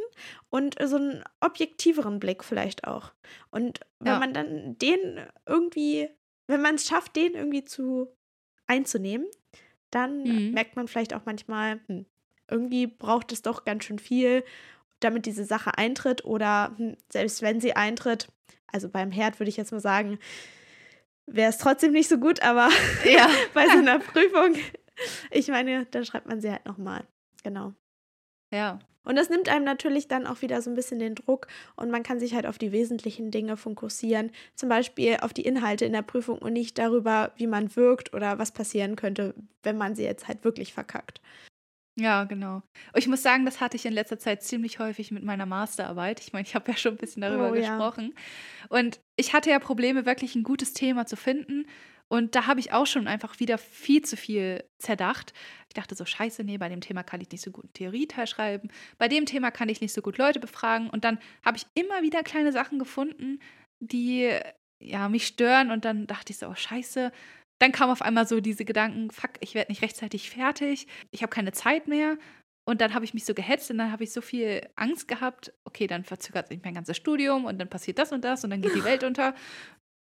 und so einen objektiveren Blick vielleicht auch. Und wenn ja. man dann den irgendwie, wenn man es schafft, den irgendwie zu einzunehmen, dann mhm. merkt man vielleicht auch manchmal, hm, irgendwie braucht es doch ganz schön viel, damit diese Sache eintritt oder hm, selbst wenn sie eintritt, also beim Herd würde ich jetzt mal sagen, wäre es trotzdem nicht so gut, aber [laughs] ja. bei so einer Prüfung, ich meine, dann schreibt man sie halt nochmal. Genau. Ja. Und das nimmt einem natürlich dann auch wieder so ein bisschen den Druck und man kann sich halt auf die wesentlichen Dinge fokussieren, zum Beispiel auf die Inhalte in der Prüfung und nicht darüber, wie man wirkt oder was passieren könnte, wenn man sie jetzt halt wirklich verkackt. Ja, genau. Ich muss sagen, das hatte ich in letzter Zeit ziemlich häufig mit meiner Masterarbeit. Ich meine, ich habe ja schon ein bisschen darüber oh, gesprochen. Ja. Und ich hatte ja Probleme, wirklich ein gutes Thema zu finden. Und da habe ich auch schon einfach wieder viel zu viel zerdacht. Ich dachte so, scheiße, nee, bei dem Thema kann ich nicht so gut einen Theorieteil schreiben. Bei dem Thema kann ich nicht so gut Leute befragen. Und dann habe ich immer wieder kleine Sachen gefunden, die ja, mich stören. Und dann dachte ich so, oh, scheiße. Dann kam auf einmal so diese Gedanken, fuck, ich werde nicht rechtzeitig fertig. Ich habe keine Zeit mehr. Und dann habe ich mich so gehetzt und dann habe ich so viel Angst gehabt, okay, dann verzögert sich mein ganzes Studium und dann passiert das und das und dann geht die Welt [laughs] unter.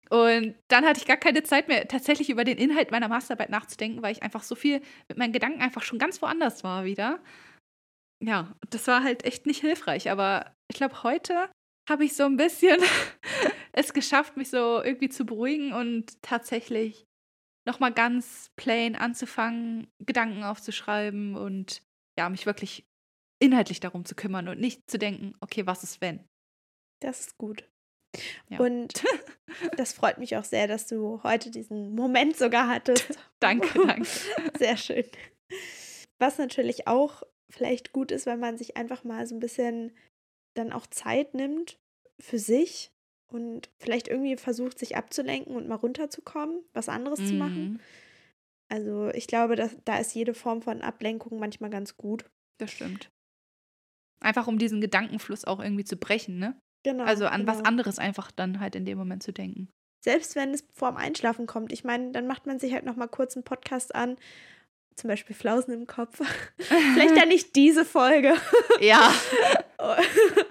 Und dann hatte ich gar keine Zeit mehr, tatsächlich über den Inhalt meiner Masterarbeit nachzudenken, weil ich einfach so viel mit meinen Gedanken einfach schon ganz woanders war wieder. Ja, das war halt echt nicht hilfreich. Aber ich glaube, heute habe ich so ein bisschen [laughs] es geschafft, mich so irgendwie zu beruhigen und tatsächlich nochmal ganz plain anzufangen, Gedanken aufzuschreiben und ja, mich wirklich inhaltlich darum zu kümmern und nicht zu denken, okay, was ist wenn? Das ist gut. Ja. Und [laughs] das freut mich auch sehr, dass du heute diesen Moment sogar hattest. [laughs] danke, danke. [laughs] Sehr schön. Was natürlich auch vielleicht gut ist, wenn man sich einfach mal so ein bisschen dann auch Zeit nimmt für sich und vielleicht irgendwie versucht, sich abzulenken und mal runterzukommen, was anderes mhm. zu machen. Mhm. Also ich glaube, dass, da ist jede Form von Ablenkung manchmal ganz gut. Das stimmt. Einfach um diesen Gedankenfluss auch irgendwie zu brechen, ne? Genau. Also an genau. was anderes einfach dann halt in dem Moment zu denken. Selbst wenn es vorm Einschlafen kommt. Ich meine, dann macht man sich halt nochmal kurz einen Podcast an. Zum Beispiel Flausen im Kopf. [laughs] Vielleicht ja nicht diese Folge. Ja. [laughs] [laughs]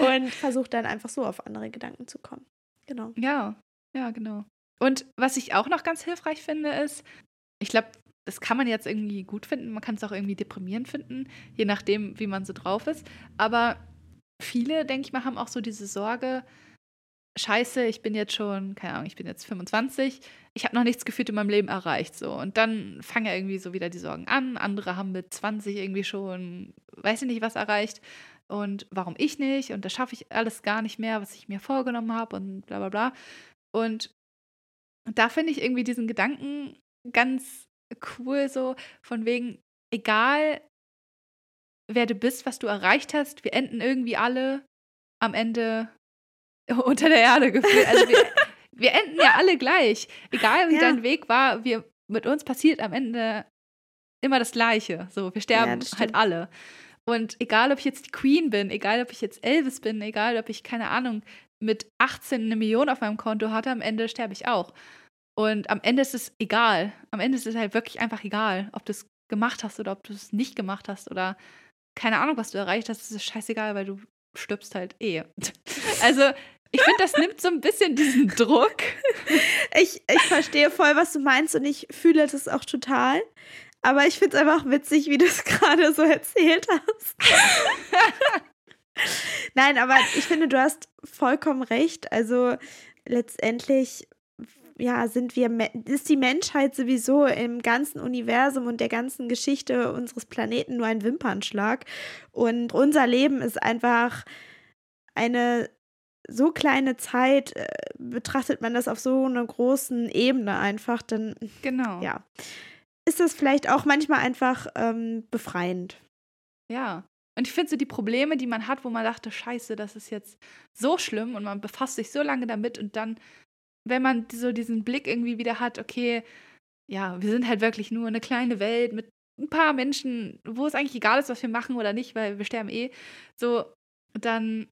Und [laughs] versucht dann einfach so auf andere Gedanken zu kommen. Genau. Ja, ja, genau. Und was ich auch noch ganz hilfreich finde, ist, ich glaube, das kann man jetzt irgendwie gut finden, man kann es auch irgendwie deprimierend finden, je nachdem, wie man so drauf ist. Aber viele, denke ich mal, haben auch so diese Sorge, scheiße, ich bin jetzt schon, keine Ahnung, ich bin jetzt 25, ich habe noch nichts gefühlt in meinem Leben erreicht. So. Und dann fangen ja irgendwie so wieder die Sorgen an. Andere haben mit 20 irgendwie schon, weiß ich nicht, was erreicht. Und warum ich nicht? Und das schaffe ich alles gar nicht mehr, was ich mir vorgenommen habe und bla bla bla. Und da finde ich irgendwie diesen Gedanken ganz cool, so von wegen, egal wer du bist, was du erreicht hast. Wir enden irgendwie alle am Ende [laughs] unter der Erde gefühlt. Also wir, [laughs] wir enden ja alle gleich. Egal wie ja. dein Weg war, wir, mit uns passiert am Ende immer das Gleiche. So, wir sterben ja, halt alle. Und egal, ob ich jetzt die Queen bin, egal, ob ich jetzt Elvis bin, egal, ob ich, keine Ahnung, mit 18 eine Million auf meinem Konto hatte, am Ende sterbe ich auch. Und am Ende ist es egal. Am Ende ist es halt wirklich einfach egal, ob du es gemacht hast oder ob du es nicht gemacht hast oder keine Ahnung, was du erreicht hast, ist scheißegal, weil du stirbst halt eh. [laughs] Also, ich finde, das nimmt so ein bisschen diesen Druck. [laughs] Ich, ich verstehe voll, was du meinst und ich fühle das auch total. Aber ich finde es einfach witzig, wie du es [laughs] gerade so erzählt hast. [laughs] Nein, aber ich finde, du hast vollkommen recht. Also letztendlich ja, sind wir, ist die Menschheit sowieso im ganzen Universum und der ganzen Geschichte unseres Planeten nur ein Wimpernschlag. Und unser Leben ist einfach eine so kleine Zeit, äh, betrachtet man das auf so einer großen Ebene einfach, dann genau. ja, ist das vielleicht auch manchmal einfach ähm, befreiend. Ja. Und ich finde so die Probleme, die man hat, wo man dachte, scheiße, das ist jetzt so schlimm und man befasst sich so lange damit und dann wenn man so diesen Blick irgendwie wieder hat, okay, ja, wir sind halt wirklich nur eine kleine Welt mit ein paar Menschen, wo es eigentlich egal ist, was wir machen oder nicht, weil wir sterben eh, so, dann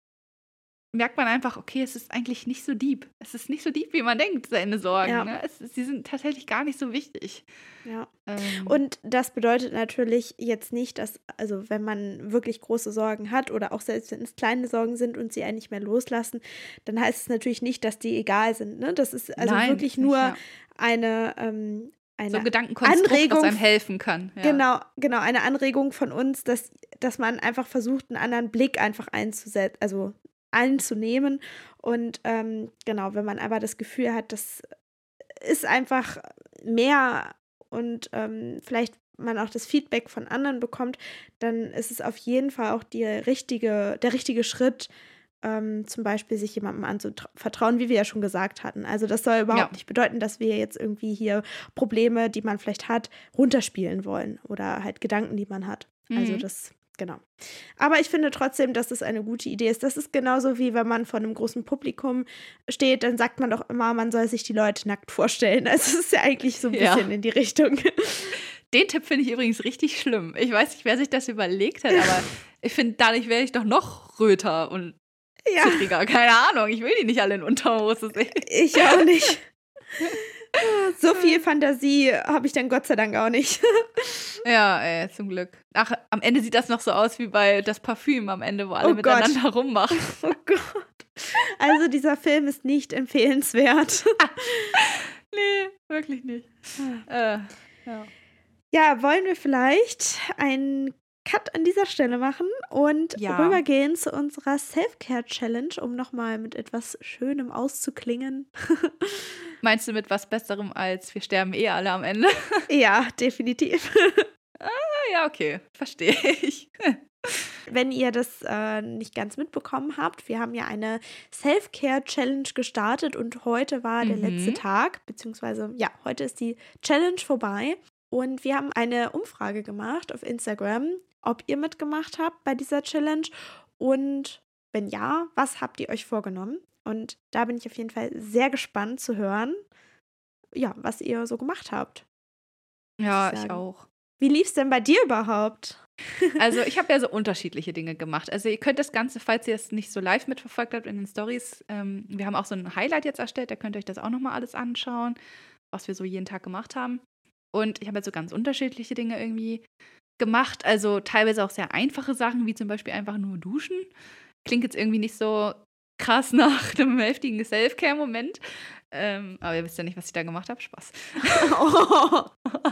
merkt man einfach, okay, es ist eigentlich nicht so deep. Es ist nicht so deep, wie man denkt, seine Sorgen. Ja. Ne? Es, sie sind tatsächlich gar nicht so wichtig. Ja. Ähm. Und das bedeutet natürlich jetzt nicht, dass, also wenn man wirklich große Sorgen hat oder auch selbst wenn es kleine Sorgen sind und sie einen nicht mehr loslassen, dann heißt es natürlich nicht, dass die egal sind. Ne? Das ist also Nein, wirklich nur nicht, ja. eine, ähm, eine so Gedankenkonstrukt, Anregung, was einem helfen kann. Ja. Genau, genau, eine Anregung von uns, dass, dass man einfach versucht, einen anderen Blick einfach einzusetzen, also anzunehmen. Und ähm, genau, wenn man aber das Gefühl hat, das ist einfach mehr und ähm, vielleicht man auch das Feedback von anderen bekommt, dann ist es auf jeden Fall auch die richtige, der richtige Schritt, ähm, zum Beispiel sich jemandem anzuvertrauen, wie wir ja schon gesagt hatten. Also das soll überhaupt ja. nicht bedeuten, dass wir jetzt irgendwie hier Probleme, die man vielleicht hat, runterspielen wollen oder halt Gedanken, die man hat. Also mhm. Also das Genau. Aber ich finde trotzdem, dass es eine gute Idee ist. Das ist genauso wie wenn man vor einem großen Publikum steht, dann sagt man doch immer, man soll sich die Leute nackt vorstellen. [laughs] Also es ist ja eigentlich so ein bisschen ja. in die Richtung. [laughs] Den Tipp finde ich übrigens richtig schlimm. Ich weiß nicht, wer sich das überlegt hat, aber [laughs] ich finde, dadurch wäre ich doch noch röter und ja. zittriger. Keine Ahnung, ich will die nicht alle in Unterhose sehen. Ich auch nicht. [laughs] So viel Fantasie habe ich dann Gott sei Dank auch nicht. [laughs] ja, ey, zum Glück. Ach, am Ende sieht das noch so aus wie bei das Parfüm am Ende, wo alle oh miteinander Gott. [laughs] rummachen. Oh Gott. Also dieser Film ist nicht empfehlenswert. nee, wirklich nicht. Äh, ja. ja, wollen wir vielleicht einen Cut an dieser Stelle machen und ja. rübergehen zu unserer Self-Care-Challenge, um nochmal mit etwas Schönem auszuklingen. Meinst du mit was Besserem als wir sterben eh alle am Ende? [laughs] ja, definitiv. ah, ja, okay, verstehe ich. [laughs] Wenn ihr das äh, nicht ganz mitbekommen habt, wir haben ja eine Self-Care-Challenge gestartet und heute war mhm. der letzte Tag, beziehungsweise ja, heute ist die Challenge vorbei. Und wir haben eine Umfrage gemacht auf Instagram, ob ihr mitgemacht habt bei dieser Challenge und wenn ja, was habt ihr euch vorgenommen? Und da bin ich auf jeden Fall sehr gespannt zu hören, ja, was ihr so gemacht habt. Ja, ich, ich auch. Wie lief es denn bei dir überhaupt? Also ich habe ja so [laughs] unterschiedliche Dinge gemacht. Also ihr könnt das Ganze, falls ihr es nicht so live mitverfolgt habt in den Stories, ähm, wir haben auch so ein Highlight jetzt erstellt, da könnt ihr euch das auch nochmal alles anschauen, was wir so jeden Tag gemacht haben. Und ich habe jetzt so ganz unterschiedliche Dinge irgendwie gemacht. Also teilweise auch sehr einfache Sachen, wie zum Beispiel einfach nur duschen. Klingt jetzt irgendwie nicht so krass nach einem heftigen Self-Care-Moment. Ähm, aber ihr wisst ja nicht, was ich da gemacht habe. Spaß. oh. [laughs]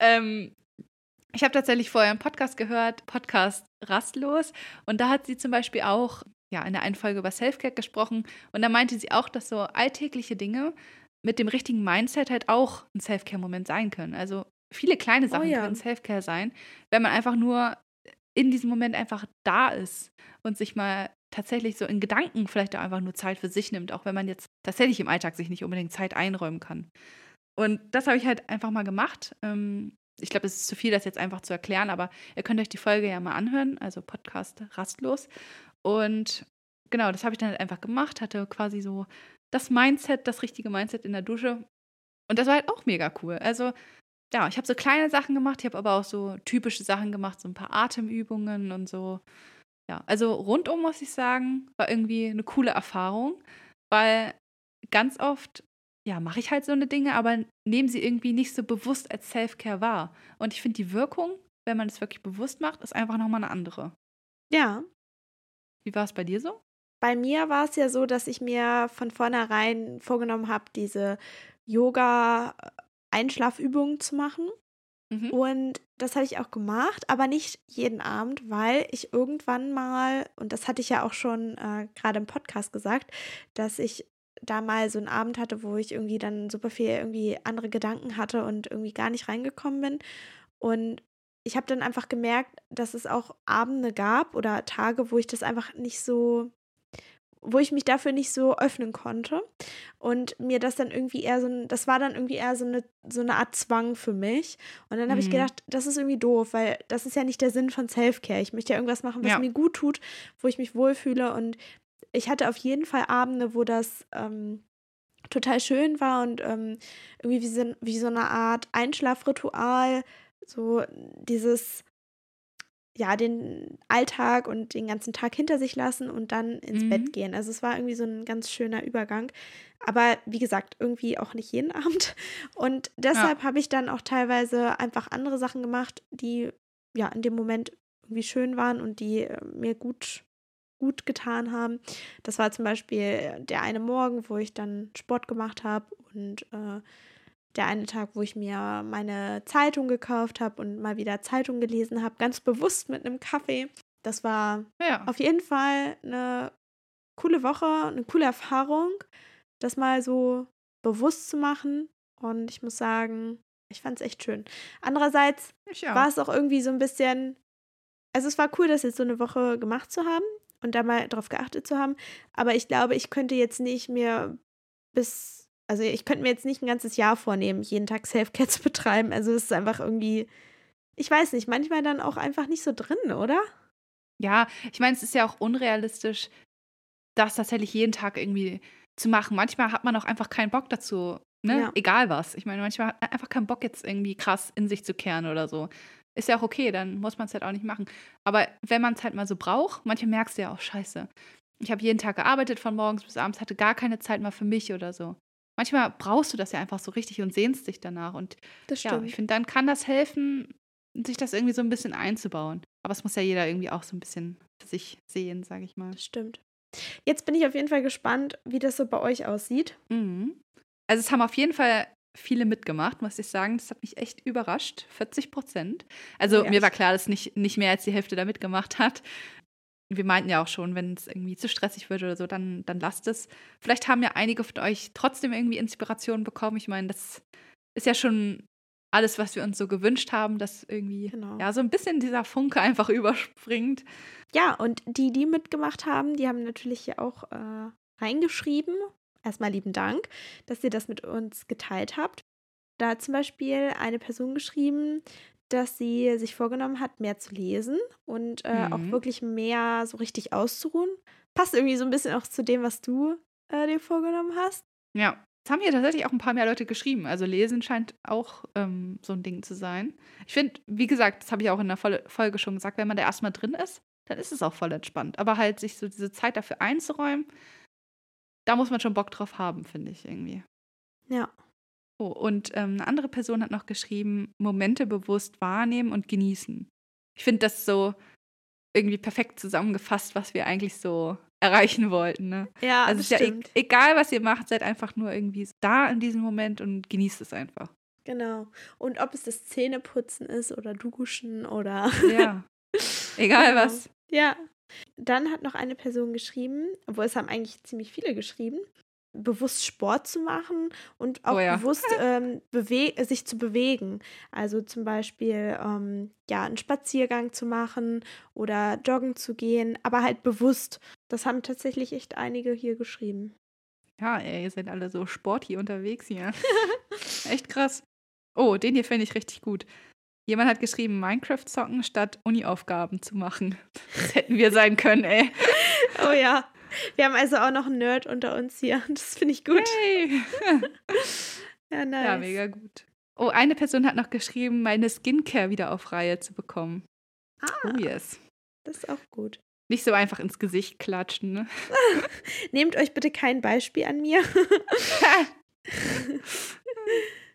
ähm, ich habe tatsächlich vorher einen Podcast gehört, Podcast Rastlos. Und da hat sie zum Beispiel auch ja, in der einen Folge über Self-Care gesprochen. Und da meinte sie auch, dass so alltägliche Dinge mit dem richtigen Mindset halt auch ein Self-Care-Moment sein können. Also viele kleine oh Sachen oh ja. können Self-Care sein, wenn man einfach nur in diesem Moment einfach da ist und sich mal tatsächlich so in Gedanken vielleicht auch einfach nur Zeit für sich nimmt, auch wenn man jetzt tatsächlich im Alltag sich nicht unbedingt Zeit einräumen kann. Und das habe ich halt einfach mal gemacht. Ähm, ich glaube, es ist zu viel, das jetzt einfach zu erklären, aber ihr könnt euch die Folge ja mal anhören, also Podcast rastlos. Und genau, das habe ich dann halt einfach gemacht, hatte quasi so das Mindset, das richtige Mindset in der Dusche. Und das war halt auch mega cool. Also ja, ich habe so kleine Sachen gemacht, ich habe aber auch so typische Sachen gemacht, so ein paar Atemübungen und so. Ja, also rundum muss ich sagen, war irgendwie eine coole Erfahrung, weil ganz oft, ja, mache ich halt so eine Dinge, aber nehme sie irgendwie nicht so bewusst als Self-Care wahr. Und ich finde die Wirkung, wenn man es wirklich bewusst macht, ist einfach nochmal eine andere. Ja. Wie war es bei dir so? Bei mir war es ja so, dass ich mir von vornherein vorgenommen habe, diese Yoga Einschlafübungen zu machen. Mhm. Und das habe ich auch gemacht, aber nicht jeden Abend, weil ich irgendwann mal, und das hatte ich ja auch schon äh, gerade im Podcast gesagt, dass ich da mal so einen Abend hatte, wo ich irgendwie dann super viel irgendwie andere Gedanken hatte und irgendwie gar nicht reingekommen bin. Und ich habe dann einfach gemerkt, dass es auch Abende gab oder Tage, wo ich das einfach nicht so, wo ich mich dafür nicht so öffnen konnte. Und mir das dann irgendwie eher so ein, das war dann irgendwie eher so eine, so eine Art Zwang für mich. Und dann habe mhm. ich gedacht, das ist irgendwie doof, weil das ist ja nicht der Sinn von Self-Care. Ich möchte ja irgendwas machen, was ja. mir gut tut, wo ich mich wohlfühle. Und ich hatte auf jeden Fall Abende, wo das ähm, total schön war und ähm, irgendwie wie so, wie so eine Art Einschlafritual, so dieses, ja, den Alltag und den ganzen Tag hinter sich lassen und dann ins mhm. Bett gehen. Also es war irgendwie so ein ganz schöner Übergang. Aber wie gesagt, irgendwie auch nicht jeden [laughs] Abend. Und deshalb ja. habe ich dann auch teilweise einfach andere Sachen gemacht, die ja in dem Moment irgendwie schön waren und die äh, mir gut gut getan haben. Das war zum Beispiel der eine Morgen, wo ich dann Sport gemacht habe und äh, der eine Tag, wo ich mir meine Zeitung gekauft habe und mal wieder Zeitung gelesen habe, ganz bewusst mit einem Kaffee. Das war ja. auf jeden Fall eine coole Woche, eine coole Erfahrung, das mal so bewusst zu machen. Und ich muss sagen, ich fand es echt schön. Andererseits war es auch irgendwie so ein bisschen, also es war cool, das jetzt so eine Woche gemacht zu haben und da mal drauf geachtet zu haben. Aber ich glaube, ich könnte jetzt nicht mehr bis, also ich könnte mir jetzt nicht ein ganzes Jahr vornehmen, jeden Tag Self-Care [laughs] zu betreiben. Also es ist einfach irgendwie, ich weiß nicht, manchmal dann auch einfach nicht so drin, oder? Ja, ich meine, es ist ja auch unrealistisch, das tatsächlich jeden Tag irgendwie zu machen. Manchmal hat man auch einfach keinen Bock dazu, ne? Ja. Egal was. Ich meine, manchmal hat man einfach keinen Bock, jetzt irgendwie krass in sich zu kehren oder so. Ist ja auch okay, dann muss man es halt auch nicht machen. Aber wenn man es halt mal so braucht, manche merkst du ja auch, scheiße. Ich habe jeden Tag gearbeitet von morgens bis abends, hatte gar keine Zeit mal für mich oder so. Manchmal brauchst du das ja einfach so richtig und sehnst dich danach. Und das stimmt. ja, ich finde, dann kann das helfen, sich das irgendwie so ein bisschen einzubauen. Aber es muss ja jeder irgendwie auch so ein bisschen für sich sehen, sage ich mal. Das stimmt. Jetzt bin ich auf jeden Fall gespannt, wie das so bei euch aussieht. Mhm. Also es haben auf jeden Fall viele mitgemacht, muss ich sagen. Das hat mich echt überrascht. 40 Prozent. Also ja, mir war klar, dass nicht, nicht mehr als die Hälfte da mitgemacht hat. Wir meinten ja auch schon, wenn es irgendwie zu stressig wird oder so, dann, dann lasst es. Vielleicht haben ja einige von euch trotzdem irgendwie Inspiration bekommen. Ich meine, das ist ja schon alles, was wir uns so gewünscht haben, dass irgendwie genau. ja so ein bisschen dieser Funke einfach [laughs] überspringt. Ja, und die, die mitgemacht haben, die haben natürlich ja auch äh, reingeschrieben erstmal lieben Dank, dass ihr das mit uns geteilt habt. Da hat zum Beispiel eine Person geschrieben, dass sie sich vorgenommen hat, mehr zu lesen und äh, mhm. auch wirklich mehr so richtig auszuruhen. Passt irgendwie so ein bisschen auch zu dem, was du äh, dir vorgenommen hast. Ja, es haben hier tatsächlich auch ein paar mehr Leute geschrieben. Also Lesen scheint auch ähm, so ein Ding zu sein. Ich finde, wie gesagt, das habe ich auch in der Folge schon gesagt, wenn man da erstmal drin ist, dann ist es auch voll entspannt. Aber halt sich so diese Zeit dafür einzuräumen, da muss man schon Bock drauf haben, finde ich irgendwie. Ja. Oh, und ähm, eine andere Person hat noch geschrieben, Momente bewusst wahrnehmen und genießen. Ich finde das so irgendwie perfekt zusammengefasst, was wir eigentlich so erreichen wollten. Ne? Ja, also ist ja e egal, was ihr macht, seid einfach nur irgendwie da in diesem Moment und genießt es einfach. Genau. Und ob es das Zähneputzen ist oder Duschen oder. Ja. [laughs] Egal genau. was. Ja. Dann hat noch eine Person geschrieben, obwohl es haben eigentlich ziemlich viele geschrieben, bewusst Sport zu machen und auch oh ja. bewusst [laughs] ähm, sich zu bewegen. Also zum Beispiel ähm, ja, einen Spaziergang zu machen oder joggen zu gehen, aber halt bewusst. Das haben tatsächlich echt einige hier geschrieben. Ja, ey, ihr seid alle so sporty unterwegs hier. [laughs] echt krass. Oh, den hier finde ich richtig gut. Jemand hat geschrieben, Minecraft zocken statt Uni-Aufgaben zu machen. [laughs] Das hätten wir sein können, ey. Oh ja. [laughs] Wir haben also auch noch einen Nerd unter uns hier. [laughs] Das finde ich gut. Hey. [laughs] ja, nice. Ja, mega gut. Oh, eine Person hat noch geschrieben, meine Skincare wieder auf Reihe zu bekommen. Ah. Oh yes. Das ist auch gut. Nicht so einfach ins Gesicht klatschen, ne? Nehmt euch bitte kein Beispiel an mir.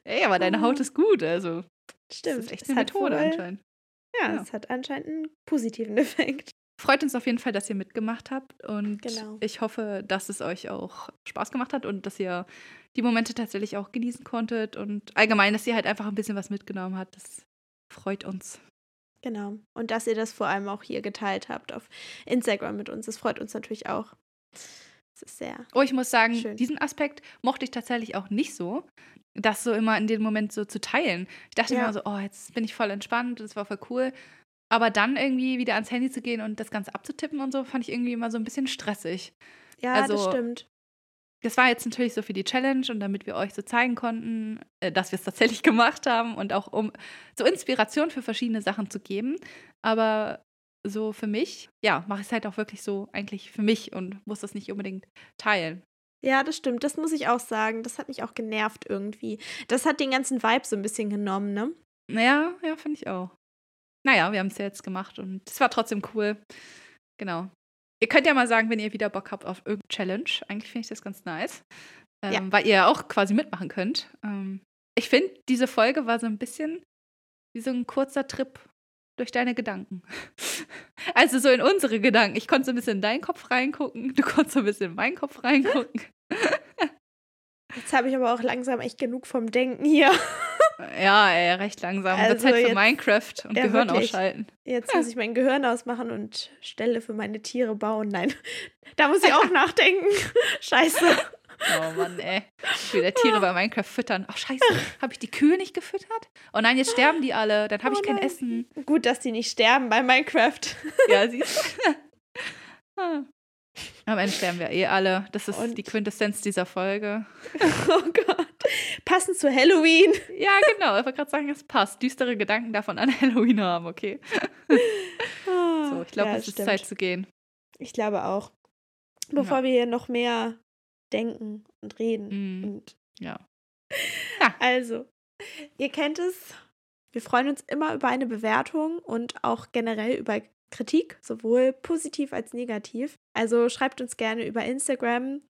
Ey, aber deine Haut ist gut, also. Stimmt. Das ist echt eine Methode anscheinend. Ja, ja, es hat anscheinend einen positiven Effekt. Freut uns auf jeden Fall, dass ihr mitgemacht habt und genau. ich hoffe, dass es euch auch Spaß gemacht hat und dass ihr die Momente tatsächlich auch genießen konntet und allgemein, dass ihr halt einfach ein bisschen was mitgenommen habt. Das freut uns. Genau. Und dass ihr das vor allem auch hier geteilt habt auf Instagram mit uns. Das freut uns natürlich auch. Das ist sehr. Oh, ich muss sagen, schön. diesen Aspekt mochte ich tatsächlich auch nicht so, das so immer in dem Moment so zu teilen. Ich dachte Ja. immer so, oh, jetzt bin ich voll entspannt, das war voll cool. Aber dann irgendwie wieder ans Handy zu gehen und das Ganze abzutippen und so, fand ich irgendwie immer so ein bisschen stressig. Ja, das Also, stimmt. Das war jetzt natürlich so für die Challenge und damit wir euch so zeigen konnten, äh, dass wir es tatsächlich [laughs] gemacht haben und auch um so Inspiration für verschiedene Sachen zu geben. Aber so für mich, ja, mache ich es halt auch wirklich so eigentlich für mich und muss das nicht unbedingt teilen. Ja, das stimmt. Das muss ich auch sagen. Das hat mich auch genervt irgendwie. Das hat den ganzen Vibe so ein bisschen genommen, ne? Naja, ja, finde ich auch. Naja, wir haben es ja jetzt gemacht und es war trotzdem cool. Genau. Ihr könnt ja mal sagen, wenn ihr wieder Bock habt auf irgendeine Challenge. Eigentlich finde ich das ganz nice. Ähm, Ja. Weil ihr ja auch quasi mitmachen könnt. Ähm, ich finde, diese Folge war so ein bisschen wie so ein kurzer Trip durch deine Gedanken. [laughs] Also so in unsere Gedanken. Ich konnte so ein bisschen in deinen Kopf reingucken. Du konntest so ein bisschen in meinen Kopf reingucken. [laughs] Jetzt habe ich aber auch langsam echt genug vom Denken hier. Ja, ey, recht langsam. Wird Also Zeit für jetzt- Minecraft und Ja, Gehirn wirklich. ausschalten. Jetzt muss [laughs] ich mein Gehirn ausmachen und Stelle für meine Tiere bauen. Nein, [laughs] da muss ich auch [laughs] nachdenken. Scheiße. Oh Mann, ey. Ich will der Tiere bei Minecraft füttern. Ach, scheiße. Habe ich die Kühe nicht gefüttert? Oh nein, jetzt sterben die alle. Dann habe Oh ich kein nein. Essen. Gut, dass die nicht sterben bei Minecraft. Ja, siehst du. Ah. Am Ende sterben wir eh alle. Das ist Und- die Quintessenz dieser Folge. Oh Gott. Passend zu Halloween. Ja, genau. Ich wollte gerade sagen, es passt. Düstere Gedanken davon an Halloween haben, okay? [laughs] So, ich glaube, Ja, es ist stimmt. Zeit zu gehen. Ich glaube auch. Bevor Ja. wir hier noch mehr denken und reden. Mm, Und ja. [laughs] also, ihr kennt es. Wir freuen uns immer über eine Bewertung und auch generell über Kritik, sowohl positiv als negativ. Also schreibt uns gerne über Instagram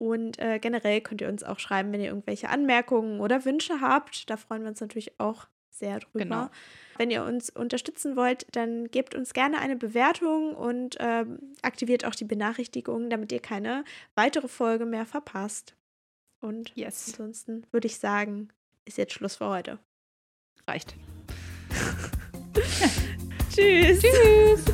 und äh, generell könnt ihr uns auch schreiben, wenn ihr irgendwelche Anmerkungen oder Wünsche habt. Da freuen wir uns natürlich auch sehr drüber. Genau. Wenn ihr uns unterstützen wollt, dann gebt uns gerne eine Bewertung und ähm, aktiviert auch die Benachrichtigungen, damit ihr keine weitere Folge mehr verpasst. Und Yes. ansonsten würde ich sagen, ist jetzt Schluss für heute. Reicht. [laughs] [laughs] Tschüss. Tschüss.